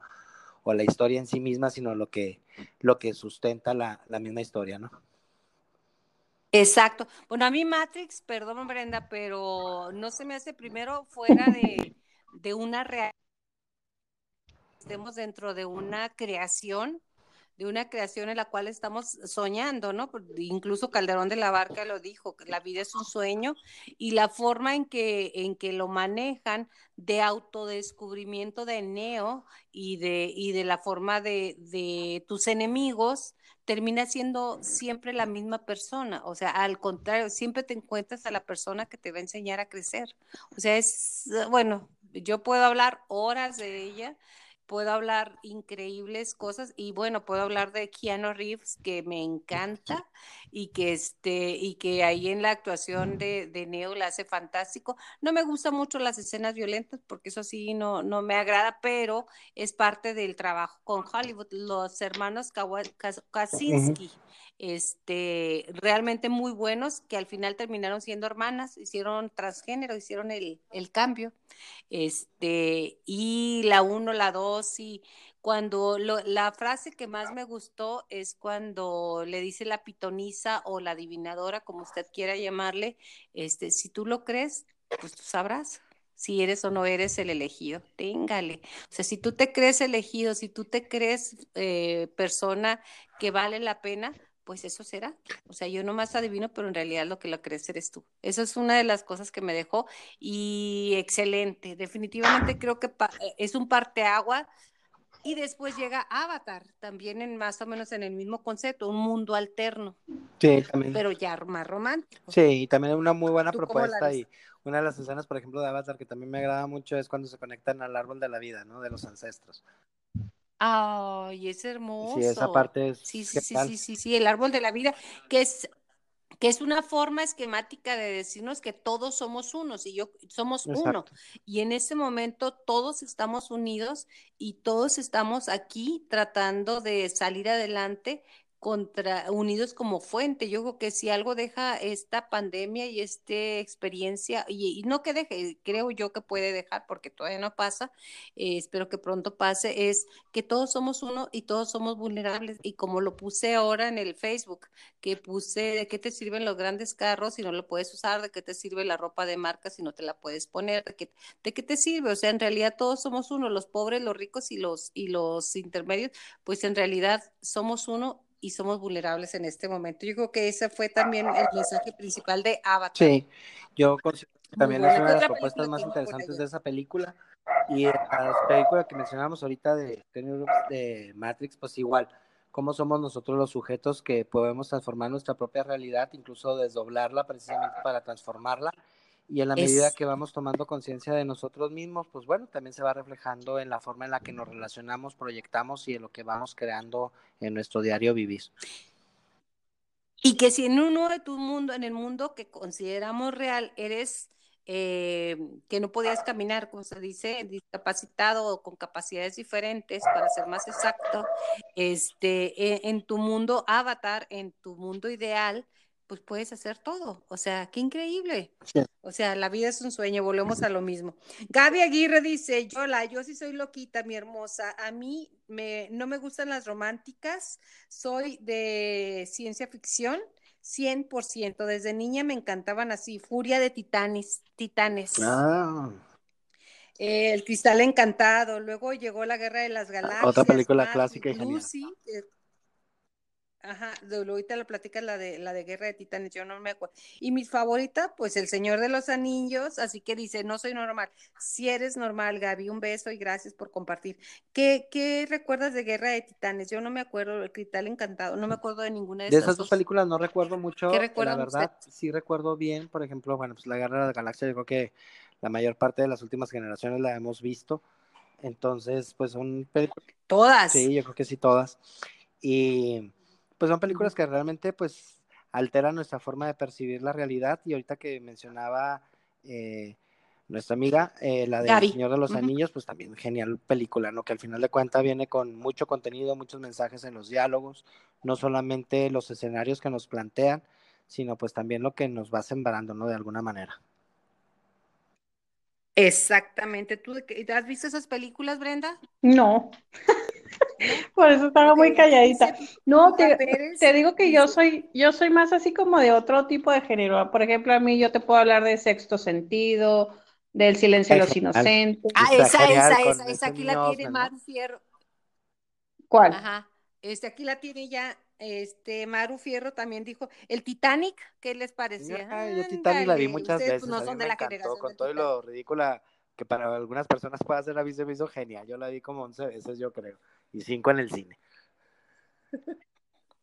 la historia en sí misma, sino lo que, lo que sustenta la, misma historia, ¿no? Exacto. Bueno, a mí Matrix, perdón Brenda, pero no se me hace primero fuera de, de una realidad. Estemos dentro de una creación de una creación en la cual estamos soñando, ¿no? Incluso Calderón de la Barca lo dijo, la vida es un sueño y la forma en que, que lo manejan de autodescubrimiento de Neo y de, y de la forma de, de tus enemigos, termina siendo siempre la misma persona. O sea, al contrario, siempre te encuentras a la persona que te va a enseñar a crecer. O sea, es, bueno, yo puedo hablar horas de ella puedo hablar increíbles cosas y bueno, puedo hablar de Keanu Reeves que me encanta y que este y que ahí en la actuación de, de Neo la hace fantástico. No me gustan mucho las escenas violentas porque eso sí no, no me agrada, pero es parte del trabajo con Hollywood. Los hermanos Kaczynski este, realmente muy buenos, que al final terminaron siendo hermanas, hicieron transgénero, hicieron el, el cambio, este, y la uno, la dos, y cuando lo, la frase que más me gustó es cuando le dice la pitonisa o la adivinadora, como usted quiera llamarle, este, si tú lo crees, pues tú sabrás si eres o no eres el elegido. Téngale. O sea, si tú te crees elegido, si tú te crees eh, persona que vale la pena, pues eso será. O sea, yo nomás adivino, pero en realidad lo que lo crees eres tú. Eso es una de las cosas que me dejó y excelente. Definitivamente creo que eh, es un parteagua. Y después llega Avatar, también en más o menos en el mismo concepto, un mundo alterno. Sí, también. Pero ya más romántico. Sí, y también una muy buena propuesta. Y una de las escenas, por ejemplo, de Avatar que también me agrada mucho es cuando se conectan al árbol de la vida, ¿no? De los ancestros. Ay, es hermoso. Sí, esa parte es. Sí, sí, sí, sí, sí, el árbol de la vida, que es que es una forma esquemática de decirnos que todos somos unos y yo somos uno. Y en ese momento todos estamos unidos y todos estamos aquí tratando de salir adelante contra unidos como fuente. Yo creo que si algo deja esta pandemia y esta experiencia, y, no que deje, creo yo que puede dejar, porque todavía no pasa, eh, espero que pronto pase, es que todos somos uno y todos somos vulnerables. Y como lo puse ahora en el Facebook, que puse de qué te sirven los grandes carros si no lo puedes usar, de qué te sirve la ropa de marca si no te la puedes poner, de qué, de qué te sirve. O sea, en realidad todos somos uno, los pobres, los ricos y los, y los intermedios, pues en realidad somos uno y somos vulnerables en este momento. Yo creo que ese fue también el mensaje principal de Avatar. Sí, yo considero que también es una de las propuestas más interesantes de esa película. Y la película que mencionamos ahorita de, de Matrix, pues igual, cómo somos nosotros los sujetos que podemos transformar nuestra propia realidad, incluso desdoblarla precisamente para transformarla y en la medida que vamos tomando conciencia de nosotros mismos, pues bueno, también se va reflejando en la forma en la que nos relacionamos, proyectamos y en lo que vamos creando en nuestro diario vivir. Y que si en uno de tu mundo, en el mundo que consideramos real, eres eh, que no podías caminar, como se dice, discapacitado o con capacidades diferentes, para ser más exacto, este, e, en tu mundo avatar, en tu mundo ideal, pues puedes hacer todo. O sea, qué increíble. O sea, la vida es un sueño, volvemos a lo mismo. Gaby Aguirre dice, Yola, yo sí soy loquita, mi hermosa. A mí me, no me gustan las románticas, soy de ciencia ficción 100%. Desde niña me encantaban así, Furia de Titanes. titanes. Ah. Eh, el Cristal Encantado, luego llegó la Guerra de las Galaxias. Otra película clásica y genial. Ajá, ahorita la platica la de la de Guerra de Titanes, yo no me acuerdo. Y mi favorita, pues El Señor de los Anillos, así que dice, no soy normal. Si eres normal, Gaby, un beso y gracias por compartir. ¿Qué, qué recuerdas de Guerra de Titanes? Yo no me acuerdo, El Cristal Encantado, no me acuerdo de ninguna de, de esas dos películas. No recuerdo mucho, ¿Qué la verdad, sí recuerdo bien, por ejemplo, bueno, pues la Guerra de la Galaxia, yo creo que la mayor parte de las últimas generaciones la hemos visto. Entonces, pues son películas. Todas. Sí, yo creo que sí, todas. Y pues son películas que realmente pues alteran nuestra forma de percibir la realidad y ahorita que mencionaba eh, nuestra amiga, eh, la de El Señor de los Anillos, pues también genial película, ¿no? Que al final de cuentas viene con mucho contenido, muchos mensajes en los diálogos, no solamente los escenarios que nos plantean, sino pues también lo que nos va sembrando, ¿no? De alguna manera. Exactamente. ¿Tú has visto esas películas, Brenda? No. Por eso estaba muy calladita. No, te, digo que yo soy, yo soy más así como de otro tipo de género. Por ejemplo, a mí yo te puedo hablar de sexto sentido, del silencio de los inocentes. Ah, esa, esa, esa, esa, aquí la tiene Maru Fierro. ¿Cuál? Ajá. Este, aquí la tiene ya, este, Maru Fierro también dijo, el Titanic, ¿qué les parecía? Ay, yo Titanic la vi muchas pues, veces. no son de la generación con todo lo ridícula que para algunas personas puede ser la hizo genial. Yo la vi como 11 veces, yo creo y cinco en el cine.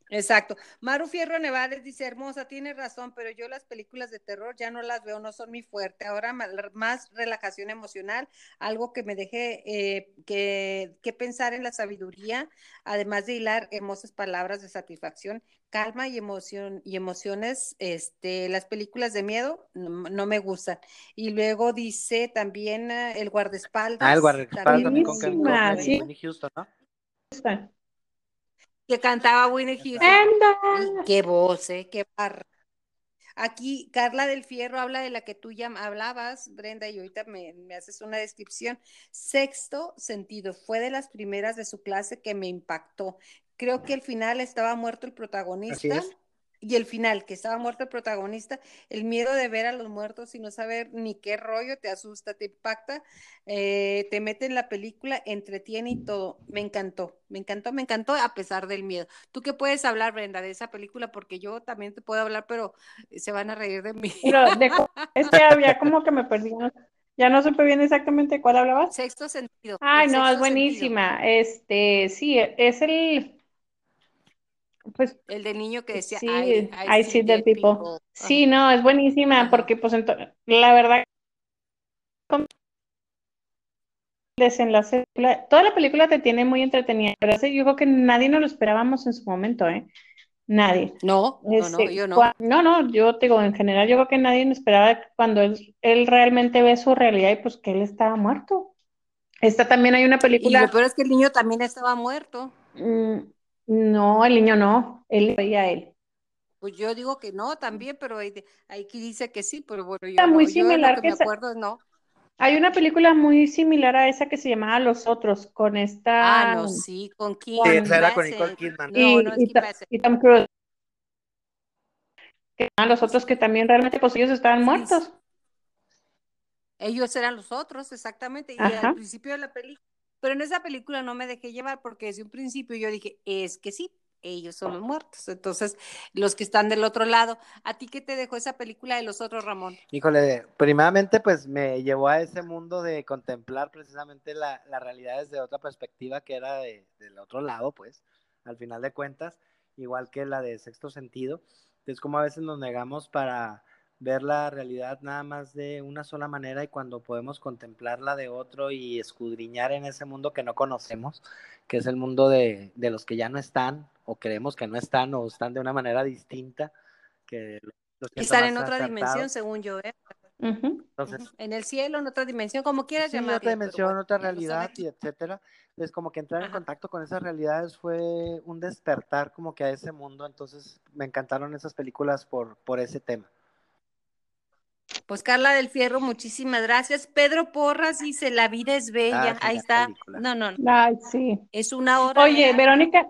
Exacto. Maru Fierro Nevades dice, hermosa, tiene razón, pero yo las películas de terror ya no las veo, no son mi fuerte. Ahora más relajación emocional, algo que me deje eh, que, que, pensar en la sabiduría, además de hilar hermosas palabras de satisfacción, calma y emoción y emociones. Este, las películas de miedo no, me gustan. Y luego dice también eh, el guardaespaldas. Ah, el guardaespaldas también con, Houston, ¿no? Que cantaba Winnie Houston. qué voz, ¿eh? Qué barra. Aquí Carla del Fierro habla de la que tú ya hablabas, Brenda, y ahorita me, me, haces una descripción. Sexto sentido, fue de las primeras de su clase que me impactó. Creo que al final estaba muerto el protagonista y el final, que estaba muerto el protagonista, el miedo de ver a los muertos y no saber ni qué rollo, te asusta, te impacta, eh, te mete en la película, entretiene y todo. Me encantó, me encantó, me encantó a pesar del miedo. ¿Tú qué puedes hablar, Brenda, de esa película? Porque yo también te puedo hablar, pero se van a reír de mí. Pero de, es que había como que me perdí. Ya no supe bien exactamente cuál hablabas. Sexto sentido. Ay, no, es buenísima. Este, sí, es el pues, el del niño que decía, sí, I, see, the people. Sí, no, es buenísima porque pues la verdad desenlace, toda la película te tiene muy entretenida, pero yo creo que nadie nos lo esperábamos en su momento, ¿eh? Nadie. No, no, no, este, yo no. No, no, yo te digo, en general yo creo que nadie nos esperaba cuando él, él realmente ve su realidad y pues que él estaba muerto. Esta también hay una película. Y lo peor es que el niño también estaba muerto. Mm, no, el niño no, él veía él. Pues yo digo que no también, pero ahí, dice que sí, pero bueno, yo, muy similar que, me acuerdo no. Hay una película muy similar a esa que se llamaba Los Otros, con esta... Ah, no, sí, ¿con? Sí, esa era con Nicole Kidman. Y, no, no y, Tom Cruise. los otros que también realmente, pues ellos estaban muertos. Ellos eran los otros, exactamente. Y al principio de la película pero en esa película no me dejé llevar porque desde un principio yo dije, es que sí, ellos son los muertos. Entonces, los que están del otro lado, ¿a ti qué te dejó esa película de los otros, Ramón? Híjole, primeramente pues me llevó a ese mundo de contemplar precisamente la, realidad desde otra perspectiva que era de, del otro lado, pues, al final de cuentas, igual que la de sexto sentido. Es como a veces nos negamos para ver la realidad nada más de una sola manera y cuando podemos contemplarla de otro y escudriñar en ese mundo que no conocemos, que es el mundo de, los que ya no están o creemos que no están o están de una manera distinta, que están en otra dimensión, según yo. ¿eh? Entonces, en el cielo, en otra dimensión, como quieras sí, llamar. otra dimensión, otra realidad y etcétera. Entonces, como que entrar en contacto con esas realidades fue un despertar como que a ese mundo. Entonces, me encantaron esas películas por, por ese tema. Pues Carla del Fierro, muchísimas gracias. Pedro Porras dice, la vida es bella. Ah, Ahí está. No, no, no. Ay, sí. Es una hora. Oye, Verónica,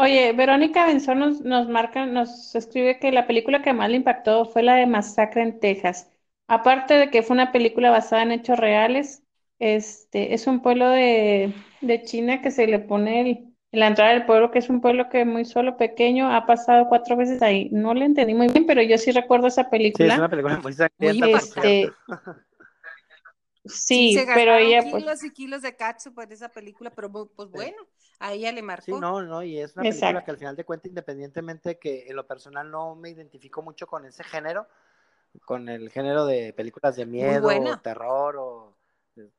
Oye, Verónica Benzón nos, nos marca, nos escribe que la película que más le impactó fue la de Masacre en Texas. Aparte de que fue una película basada en hechos reales, este, es un pueblo de, China que se le pone el, en la entrada del pueblo, que es un pueblo que muy solo, pequeño, ha pasado cuatro veces ahí. No le entendí muy bien, pero yo sí recuerdo esa película. Sí, es una película muy sangrienta. Este, sí, pero ella pues kilos y kilos de katsu por esa película, pero pues bueno, a ella le marcó. Sí, no, no, y es una película que al final de cuentas, independientemente que en lo personal no me identifico mucho con ese género, con el género de películas de miedo, o terror o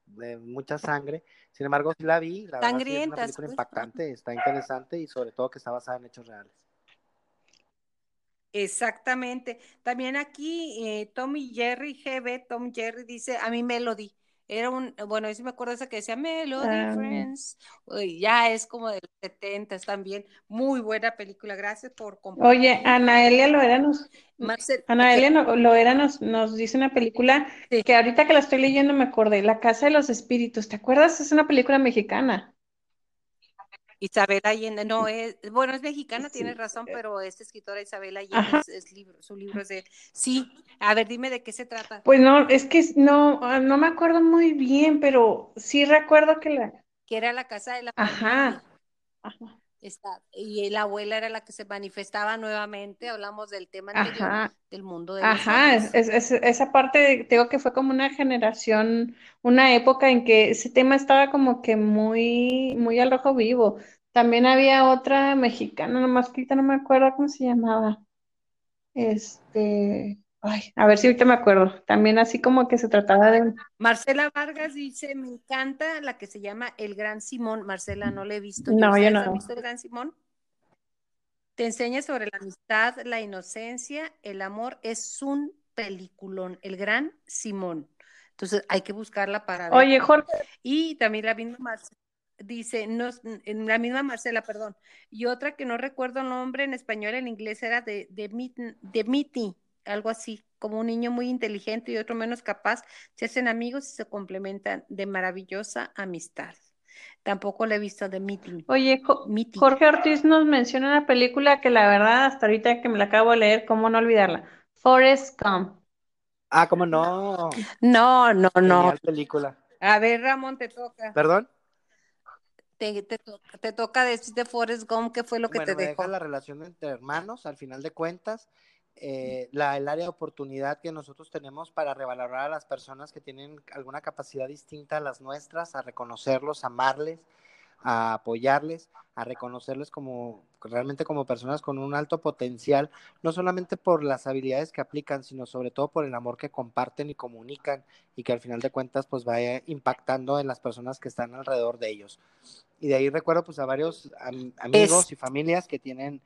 de, mucha sangre. Sin embargo, sí la vi, la verdad es una película pues, impactante, está interesante y sobre todo que está basada en hechos reales. Exactamente. También aquí eh, Tommy Jerry, GB, Tom Jerry dice, a mí Melody. Era un, bueno, yo me acuerdo esa que decía Melody ah, Friends. ya es como de los 70 también. Muy buena película. Gracias por compartir. Oye, Anaelia Loera nos, Anaelia Loera nos, nos dice una película que ahorita que la estoy leyendo me acordé, La Casa de los Espíritus. ¿Te acuerdas? Es una película mexicana. Isabel Allende, no es, bueno, es mexicana, tienes razón, eh. pero esta escritora Isabel Allende es, libro, su libro es de, sí, a ver, dime de qué se trata. Pues no, es que no, ah, no me acuerdo muy bien, pero sí recuerdo que la. Que era la casa de la Ajá. Ajá. Está, y la abuela era la que se manifestaba nuevamente, hablamos del tema anterior, del mundo de Ajá, esa parte, digo que fue como una generación, una época en que ese tema estaba como que muy, muy al rojo vivo. También había otra mexicana, nomás que ahorita no me acuerdo cómo se llamaba. Este, Ay, a ver si ahorita me acuerdo. También así como que se trataba de... Marcela Vargas dice, me encanta la que se llama El Gran Simón. Marcela, no la he visto. No, yo no. ¿Has visto El Gran Simón? Te enseña sobre la amistad, la inocencia, el amor. Es un peliculón, El Gran Simón. Entonces hay que buscarla para ver. Oye, Jorge. Y también la misma Marcela dice, no, la misma Marcela, perdón. Y otra que no recuerdo el nombre en español, en inglés era de, de, de Mitty algo así, como un niño muy inteligente y otro menos capaz, se hacen amigos y se complementan de maravillosa amistad. Tampoco le he visto de Meeting. Oye, Jorge Ortiz nos menciona una película que la verdad, hasta ahorita que me la acabo de leer, ¿cómo no olvidarla? Forrest Gump. Ah, ¿cómo no? No, no, no. película. A ver, Ramón, te toca. ¿Perdón? Te, te, toca decir de Forrest Gump qué fue lo que te dejó. la relación entre hermanos, al final de cuentas, eh, la, el área de oportunidad que nosotros tenemos para revalorar a las personas que tienen alguna capacidad distinta a las nuestras, a reconocerlos, amarles, a apoyarles, a reconocerles como realmente como personas con un alto potencial, no solamente por las habilidades que aplican, sino sobre todo por el amor que comparten y comunican y que al final de cuentas pues vaya impactando en las personas que están alrededor de ellos. Y de ahí recuerdo pues a varios amigos y familias que tienen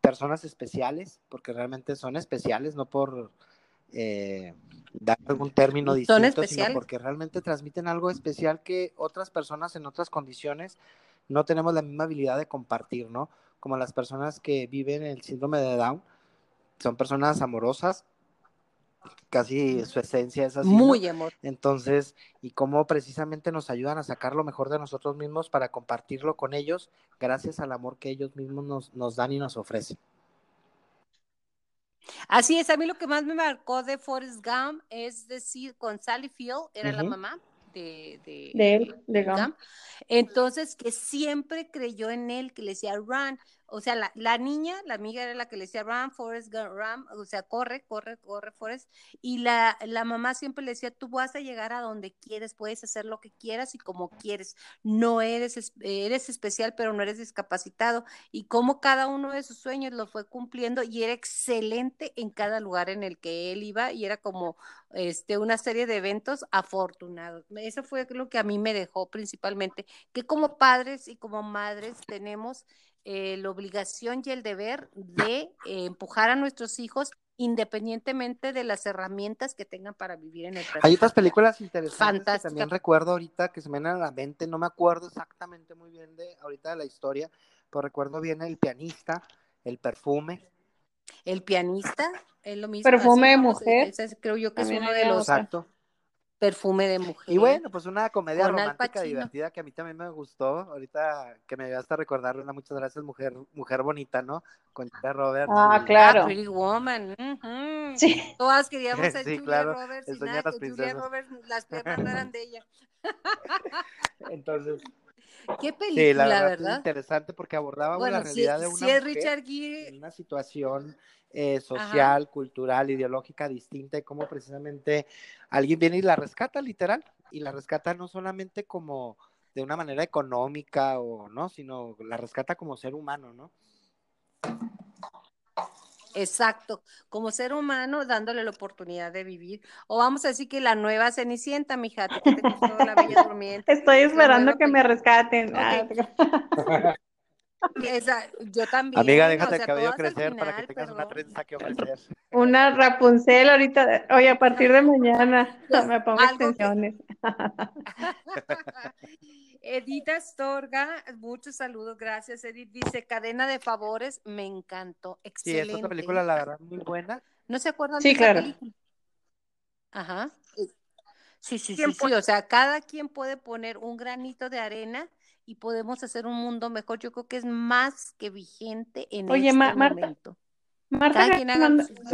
personas especiales, porque realmente son especiales, no por eh, dar algún término distinto, sino porque realmente transmiten algo especial que otras personas en otras condiciones no tenemos la misma habilidad de compartir, ¿no? Como las personas que viven el síndrome de Down, son personas amorosas, casi su esencia es así. Muy amor. Entonces, y cómo precisamente nos ayudan a sacar lo mejor de nosotros mismos para compartirlo con ellos, gracias al amor que ellos mismos nos, nos dan y nos ofrecen. Así es, a mí lo que más me marcó de Forrest Gump es decir, con Sally Field, era la mamá de, de, de, de Gump. Entonces, que siempre creyó en él, que le decía, Run, o sea, la, la, niña, la amiga era la que le decía run, Forrest, run, o sea, corre, corre, corre, Forrest, y la, la mamá siempre le decía, tú vas a llegar a donde quieres, puedes hacer lo que quieras y como quieres, no eres, eres especial, pero no eres discapacitado, y como cada uno de sus sueños lo fue cumpliendo y era excelente en cada lugar en el que él iba y era como este, una serie de eventos afortunados. Eso fue lo que a mí me dejó principalmente, que como padres y como madres tenemos eh, la obligación y el deber de eh, empujar a nuestros hijos independientemente de las herramientas que tengan para vivir en el país. Hay otras películas interesantes que también recuerdo ahorita que se me vienen a la mente, no me acuerdo exactamente muy bien de ahorita de la historia, pero recuerdo bien El pianista, El perfume. El pianista, es lo mismo. Perfume de mujer. creo yo que es uno de los... Exacto perfume de mujer. Y bueno, pues una comedia romántica divertida que a mí también me gustó. Ahorita que me hasta recordarla, muchas gracias, mujer, mujer bonita, ¿no? Con Julia Roberts. Ah, claro. Pretty Woman. Sí. Todas queríamos ser sí, Julia claro. Roberts y nada, las Julia Roberts, las piernas no eran de ella. Entonces. Qué película, sí, la verdad, interesante porque abordaba la realidad de una es Richard Gere. en una situación eh, social, cultural, ideológica distinta y cómo precisamente alguien viene y la rescata literal y la rescata no solamente como de una manera económica o no, sino la rescata como ser humano, ¿no? Exacto, como ser humano dándole la oportunidad de vivir. O vamos a decir que la nueva Cenicienta, mija, ¿te gustó la Bella Durmiente? Estoy esperando que me rescaten. Ah, yo también. Amiga, déjate el cabello crecer para que tengas una trenza que ofrecer. Una Rapunzel ahorita, oye, a partir de mañana me pongo extensiones. Edith Astorga, muchos saludos, gracias Edith. Dice, cadena de favores, me encantó, excelente. Sí, esta película la verdad muy buena. ¿No se acuerdan sí, de claro. película? Ajá. Sí, sí, sí, sí, o sea, cada quien puede poner un granito de arena y podemos hacer un mundo mejor. Yo creo que es más que vigente en Oye, este Marta, momento. Marta,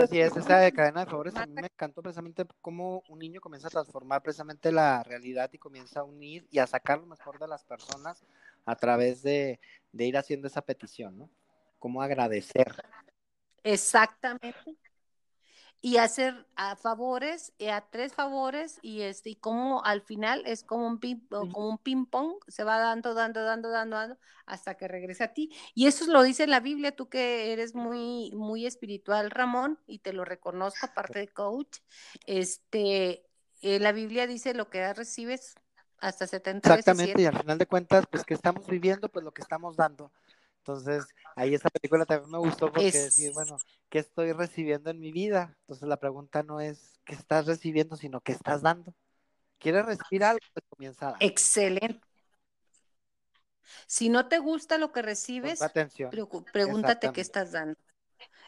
sí, es esa de cadena de favores. A mí me encantó precisamente cómo un niño comienza a transformar precisamente la realidad y comienza a unir y a sacar lo mejor de las personas a través de, de ir haciendo esa petición, ¿no? Cómo agradecer. Exactamente y hacer a favores, eh, a tres favores, y este, y como al final es como un ping, como un ping pong, se va dando, dando, dando, dando, dando, hasta que regrese a ti. Y eso lo dice la Biblia, tú que eres muy, muy espiritual, Ramón, y te lo reconozco, aparte de coach, este, eh, la Biblia dice lo que recibes hasta 70 Exactamente, y al final de cuentas, pues que estamos viviendo, pues lo que estamos dando. Entonces, ahí esa película también me gustó porque decir, bueno, ¿qué estoy recibiendo en mi vida? Entonces la pregunta no es qué estás recibiendo, sino qué estás dando. ¿Quieres recibir algo? Pues comienza a dar. Excelente. Si no te gusta lo que recibes, pregúntate qué estás dando.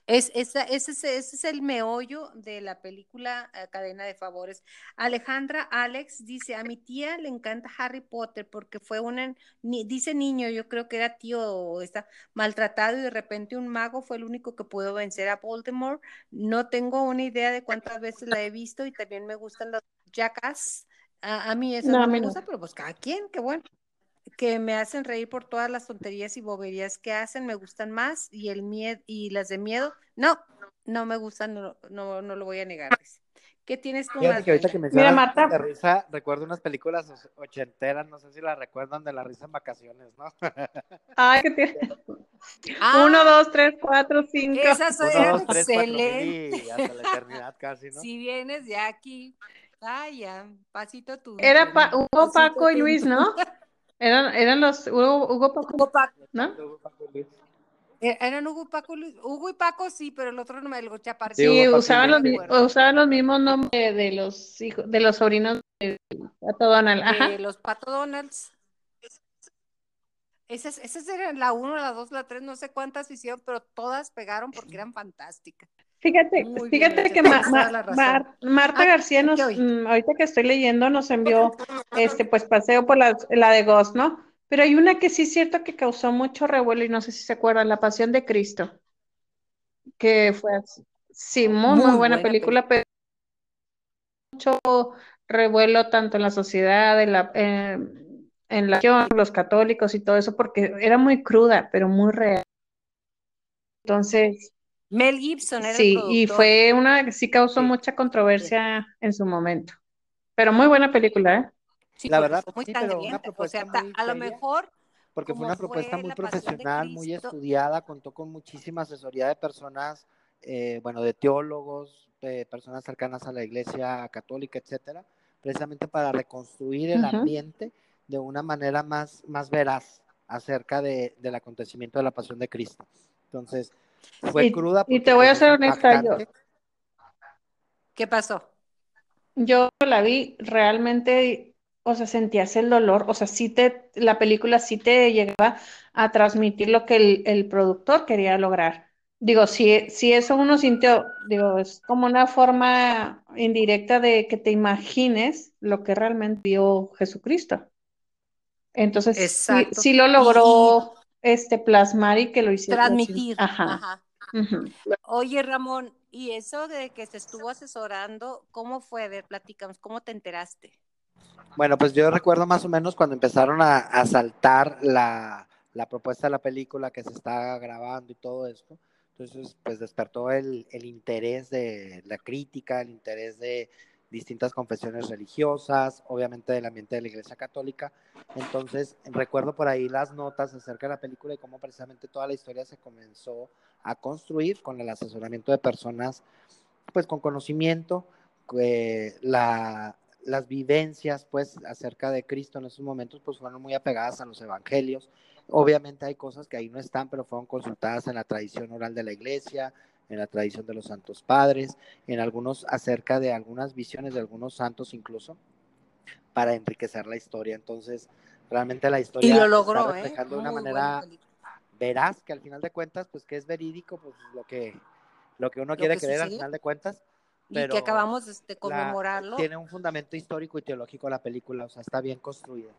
Es, esa, ese, ese, es el meollo de la película eh, Cadena de Favores. Alejandra Alex dice, a mi tía le encanta Harry Potter porque fue una, dice niño, yo creo que era tío o está maltratado y de repente un mago fue el único que pudo vencer a Voldemort. No tengo una idea de cuántas veces la he visto y también me gustan los jackass. A, mí eso no, me gusta, pero pues cada quien, qué bueno que me hacen reír por todas las tonterías y boberías que hacen, me gustan más y el miedo y las de miedo, no, no me gustan, no, no, no lo voy a negar. ¿Qué tienes tú? Mira, Marta. De risa, recuerdo unas películas ochenteras, no sé si la recuerdan, de la risa en vacaciones, ¿no? Ay, ¿qué tiene? Ah, Uno, dos, tres, cuatro, cinco. Esas son excelentes. Y hasta la eternidad casi, ¿no? Si vienes de aquí, vaya, pasito tú. Era Hugo, Paco y Luis, ¿no? Eran, eran los Hugo, Hugo Paco, ¿no? E, eran Hugo, Paco, Hugo y Paco sí, pero el otro no me lo chaparrito. Sí, usaban los, usaban los mismos nombres de los hijos, de los sobrinos de Pato Donald. Ajá. De los Pato Donalds. Esas, esas eran la 1, la 2, la 3, no sé cuántas hicieron, pero todas pegaron porque eran fantásticas. Fíjate, fíjate que Marta ah, García nos, mm, ahorita que estoy leyendo, nos envió este pues paseo por la, la, de Ghost, ¿no? Pero hay una que sí es cierto que causó mucho revuelo y no sé si se acuerdan, La Pasión de Cristo, que fue sí, muy, muy, buena, película, pero mucho revuelo tanto en la sociedad, en la, en la los católicos y todo eso, porque era muy cruda, pero muy real. Entonces, Mel Gibson era Sí, y fue una sí causó mucha controversia en su momento. Pero muy buena película, ¿eh? Sí, la verdad, muy sí, pero una propuesta o sea, a lo mejor porque fue una propuesta muy profesional, muy estudiada, contó con muchísima asesoría de personas, eh, bueno, de teólogos, de personas cercanas a la iglesia católica, etcétera, precisamente para reconstruir el ambiente de una manera más, más veraz, acerca de, del acontecimiento de la pasión de Cristo. Entonces, fue cruda. Y te voy a ser honesta, yo. ¿Qué pasó? Yo la vi realmente, o sea, sentías el dolor, o sea, sí te, la película sí te llegaba a transmitir lo que el, el productor quería lograr. Digo, si, si eso uno sintió, digo, es como una forma indirecta de que te imagines lo que realmente vio Jesucristo. Entonces, sí, lo logró este plasmar y que lo hiciera. Transmitir. Ajá. Oye, Ramón, ¿y eso de que se estuvo asesorando, cómo fue? A ver, platicamos, ¿cómo te enteraste? Bueno, pues yo recuerdo más o menos cuando empezaron a, a saltar la, la propuesta de la película que se está grabando y todo esto entonces, pues despertó el, el interés de la crítica, el interés de distintas confesiones religiosas, obviamente del ambiente de la Iglesia Católica. Entonces, recuerdo por ahí las notas acerca de la película y cómo precisamente toda la historia se comenzó a construir con el asesoramiento de personas, pues con conocimiento, eh, la, las vivencias, pues, acerca de Cristo en esos momentos, pues fueron muy apegadas a los evangelios Obviamente hay cosas que ahí no están, pero fueron consultadas en la tradición oral de la iglesia, en la tradición de los santos padres, en algunos acerca de algunas visiones de algunos santos incluso, para enriquecer la historia. Entonces, realmente la historia y lo logró, está ¿eh? reflejando de una manera veraz, que al final de cuentas, pues que es verídico, pues lo que, lo que uno quiere creer al final de cuentas. Pero y que acabamos de conmemorarlo. tiene un fundamento histórico y teológico la película, o sea, está bien construida.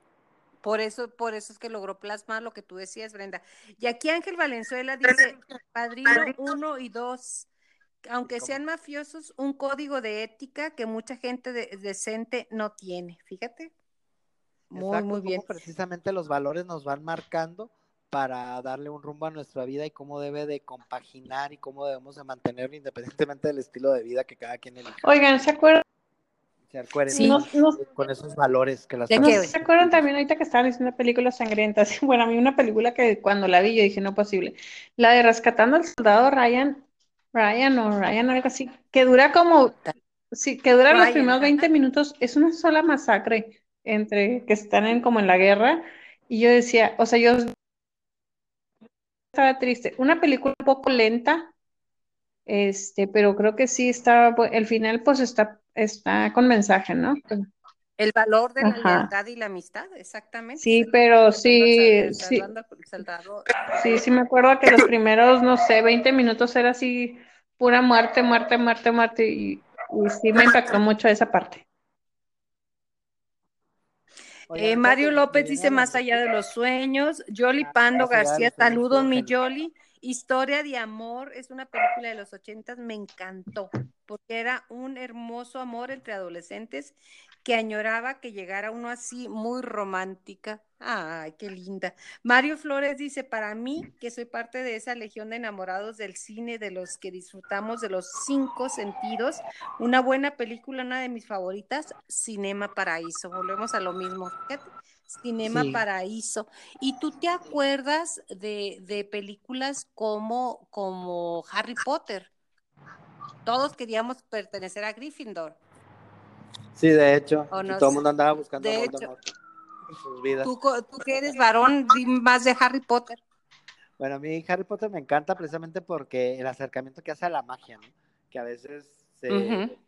Por eso, por eso es que logró plasmar lo que tú decías, Brenda. Y aquí Ángel Valenzuela dice, Padrino uno y dos, aunque sean mafiosos, un código de ética que mucha gente decente no tiene. Fíjate. Muy, muy bien. Precisamente los valores nos van marcando para darle un rumbo a nuestra vida y cómo debe de compaginar y cómo debemos de mantenerlo independientemente del estilo de vida que cada quien elija. Oigan, ¿se acuerdan? Sí. con esos valores que las ¿Se acuerdan también ahorita que estaban diciendo películas sangrientas? Bueno, a mí una película que cuando la vi yo dije, no posible. La de Rescatando al Soldado Ryan, Ryan o Ryan, algo así, que dura como, sí, que dura los primeros 20 minutos, es una sola masacre entre que están en, como en la guerra. Y yo decía, o sea, yo estaba triste. Una película un poco lenta, este, pero creo que sí está, el final pues está está con mensaje, ¿no? El valor de la lealtad y la amistad, exactamente. Sí, pero sí, sí. Sí, sí me acuerdo que los primeros, no sé, 20 minutos era así pura muerte, muerte, muerte, muerte y, sí me impactó mucho esa parte. Eh, Mario López dice más allá de los sueños. Yoli Pando García, saludos mi Yoli. Historia de amor es una película de los ochentas, me encantó, porque era un hermoso amor entre adolescentes que añoraba que llegara uno así, muy romántica. Ay, qué linda. Mario Flores dice, para mí, que soy parte de esa legión de enamorados del cine, de los que disfrutamos de los cinco sentidos, una buena película, una de mis favoritas, Cinema Paraíso. Volvemos a lo mismo. Cinema Paraíso. ¿Y tú te acuerdas de, películas como, como Harry Potter? Todos queríamos pertenecer a Gryffindor. Sí, de hecho. todo el mundo andaba buscando a Voldemort en sus vidas. ¿Tú, tú que eres varón, más de Harry Potter. Bueno, a mí Harry Potter me encanta precisamente porque el acercamiento que hace a la magia, ¿no? Que a veces se,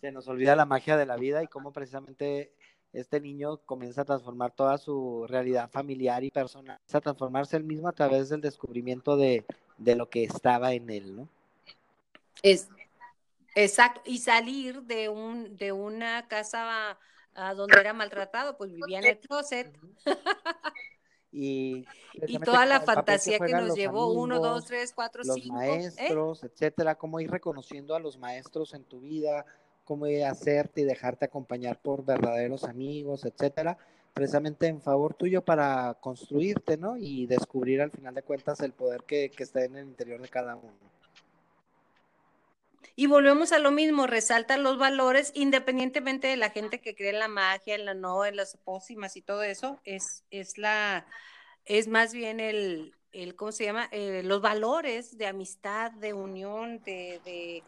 se nos olvida la magia de la vida y cómo precisamente este niño comienza a transformar toda su realidad familiar y personal, a transformarse él mismo a través del descubrimiento de, lo que estaba en él, ¿no? Es, exacto, y salir de, un, de una casa a donde era maltratado, pues vivía en el closet. y, y toda la fantasía que, nos llevó, uno, dos, tres, cuatro, los cinco. ¿eh? maestros, etcétera, cómo ir reconociendo a los maestros en tu vida, cómo hacerte y dejarte acompañar por verdaderos amigos, etcétera, precisamente en favor tuyo para construirte, ¿no? Y descubrir al final de cuentas el poder que, está en el interior de cada uno. Y volvemos a lo mismo, resaltan los valores, independientemente de la gente que cree en la magia, en la no, en las pócimas y todo eso, es, es la, es más bien el, el ¿cómo se llama? Eh, los valores de amistad, de unión, de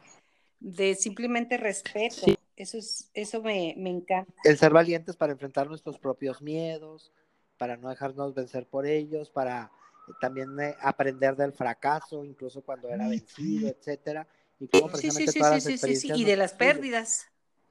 simplemente respeto. Eso es, eso me, encanta. El ser valientes para enfrentar nuestros propios miedos, para no dejarnos vencer por ellos, para también eh, aprender del fracaso, incluso cuando era vencido, etcétera, y cómo precisamente sí, sí, todas las experiencias y de las pérdidas.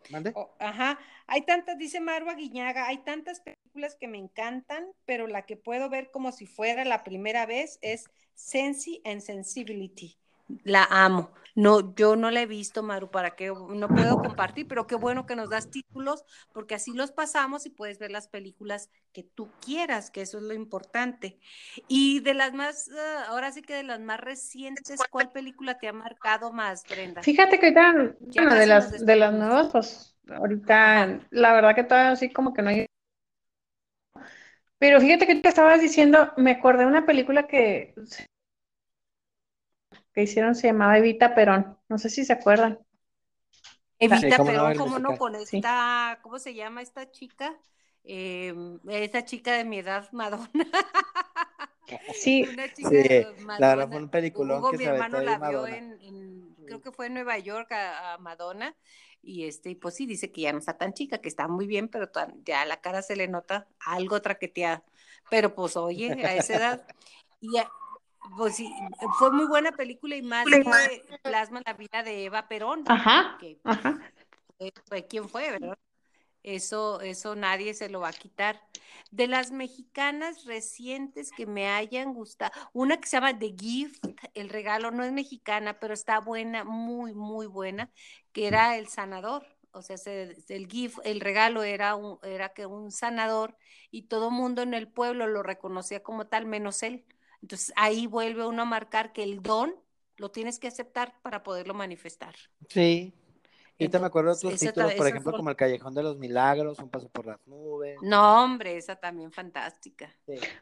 ¿Mande? ajá, hay tantas, dice Marwa Guiñaga, hay tantas películas que me encantan, pero la que puedo ver como si fuera la primera vez es Sensi and Sensibility la amo. No, yo no la he visto, Maru, para que no puedo compartir, pero qué bueno que nos das títulos, porque así los pasamos y puedes ver las películas que tú quieras, que eso es lo importante. Y de las más, ah, ahora sí que de las más recientes, ¿cuál película te ha marcado más, Brenda? Fíjate que ahorita, bueno, de las, de las nuevas, pues ahorita, la verdad que todavía así como que no hay pero fíjate que te estabas diciendo, me acordé de una película que que hicieron se llamaba Evita Perón. No sé si se acuerdan. Evita Perón, ¿cómo no? Con esta, ¿cómo se llama esta chica? Eh, esa chica de mi edad, Madonna. Sí, sí la verdad fue un peliculón que mi hermano la vio en, creo que fue en Nueva York a, Madonna y este pues sí dice que ya no está tan chica que está muy bien pero ya la cara se le nota algo traqueteada pero pues oye a esa edad y, pues sí, fue muy buena película y más que plasma la vida de Eva Perón. Ajá. Que, ajá. Fue, ¿Quién fue, verdad? Eso, eso nadie se lo va a quitar. De las mexicanas recientes que me hayan gustado, una que se llama The Gift, el regalo no es mexicana, pero está buena, muy, muy buena, que era El Sanador. O sea, el gift, el regalo era, un, era que un sanador y todo mundo en el pueblo lo reconocía como tal, menos él. Entonces ahí vuelve uno a marcar que el don lo tienes que aceptar para poderlo manifestar. Sí. Y te me acuerdo de otros títulos, por ejemplo, como El Callejón de los Milagros, Un Paso por las Nubes. No, hombre, esa también fantástica.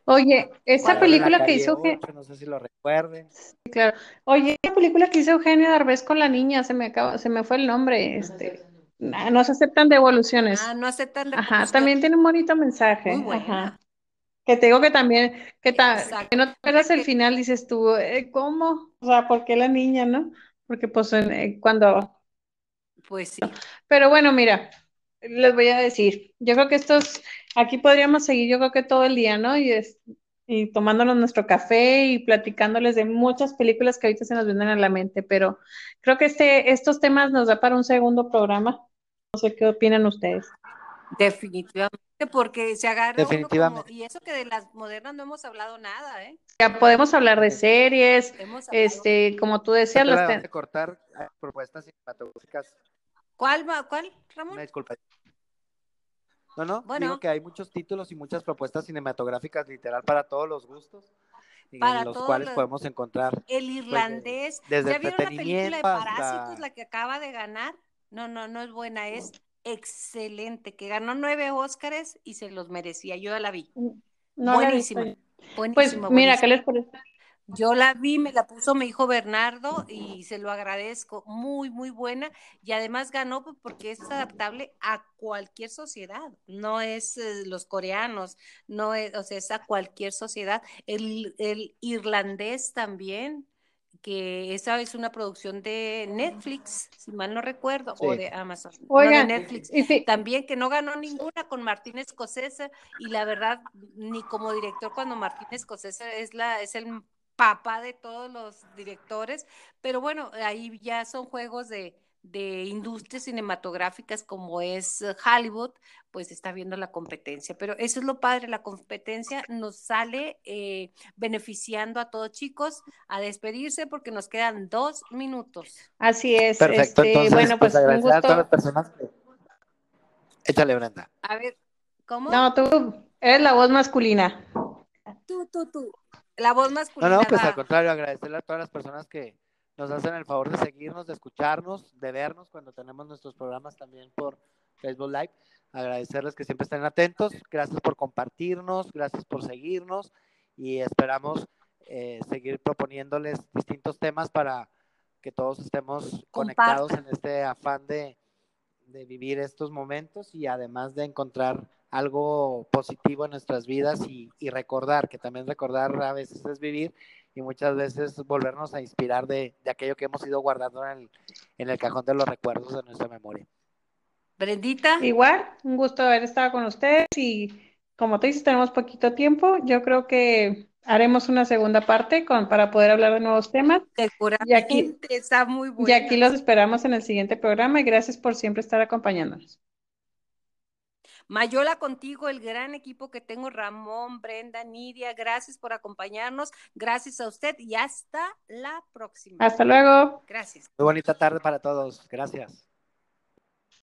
Oye, esa película que hizo... no sé si lo recuerden. claro. Oye, esa película que hizo Eugenio Darbés con la niña, se me acaba, se me fue el nombre, este... No se aceptan devoluciones. Ah, no aceptan devoluciones. Ajá, también tiene un bonito mensaje. Muy buena. Que te digo que también, que, que no te acuerdas el final, dices tú, eh, ¿cómo? O sea, ¿por qué la niña, no? Porque pues eh, cuando... Pues sí. Pero bueno, mira, les voy a decir, yo creo que estos, aquí podríamos seguir, yo creo que todo el día, ¿no? Y, es, y tomándonos nuestro café y platicándoles de muchas películas que ahorita se nos vienen a la mente, pero creo que este, estos temas nos da para un segundo programa. No sé qué opinan ustedes. Definitivamente porque se agarra Uno y eso que de las modernas no hemos hablado nada, ¿eh? Ya podemos hablar de series, este, como tú decías, las de cortar ah, propuestas cinematográficas. ¿Cuál, cuál, Ramón? disculpa. No, no, digo que hay muchos títulos y muchas propuestas cinematográficas literal para todos los gustos. en los cuales podemos encontrar el pues, irlandés desde ¿ya vieron la película de Parásitos la que acaba de ganar? No, no, no es buena, es excelente, que ganó nueve Óscares y se los merecía. Yo la vi. No buenísima. pues mira, ¿qué les parece? Yo la vi, me la puso mi hijo Bernardo y se lo agradezco. Muy, muy buena. Y además ganó porque es adaptable a cualquier sociedad. No es eh, los coreanos, no es, o sea, es a cualquier sociedad. El, el irlandés también, que esa es una producción de Netflix, si mal no recuerdo, o de Amazon, de Netflix. También que no ganó ninguna con Martín Escocesa y la verdad ni como director cuando Martín Escocesa es la es el papá de todos los directores, pero bueno, ahí ya son juegos de de industrias cinematográficas como es eh, Hollywood, pues está viendo la competencia. Pero eso es lo padre, la competencia nos sale eh, beneficiando a todos chicos a despedirse porque nos quedan dos minutos. Así es. Perfecto, este, bueno, pues, pues un gusto. a todas las personas que... Échale, Brenda. A ver, ¿cómo? No, tú eres la voz masculina. Tú, tú, tú. La voz masculina. No, no, pues al contrario, agradecerle a todas las personas que nos hacen el favor de seguirnos, de escucharnos, de vernos cuando tenemos nuestros programas también por Facebook Live. Agradecerles que siempre estén atentos. Gracias por compartirnos, gracias por seguirnos y esperamos eh, seguir proponiéndoles distintos temas para que todos estemos conectados en este afán de, vivir estos momentos y además de encontrar algo positivo en nuestras vidas y, y recordar, que también recordar a veces es vivir y muchas veces volvernos a inspirar de, aquello que hemos ido guardando en el, en el cajón de los recuerdos de nuestra memoria. Brendita. Igual, un gusto haber estado con ustedes y como te dices, tenemos poquito tiempo. Yo creo que haremos una segunda parte con, para poder hablar de nuevos temas. Seguramente, y aquí, está muy bueno. Y aquí los esperamos en el siguiente programa y gracias por siempre estar acompañándonos. Mayola contigo, el gran equipo que tengo, Ramón, Brenda, Nidia, gracias por acompañarnos, gracias a usted y hasta la próxima. Hasta luego. Gracias. Muy bonita tarde para todos, gracias.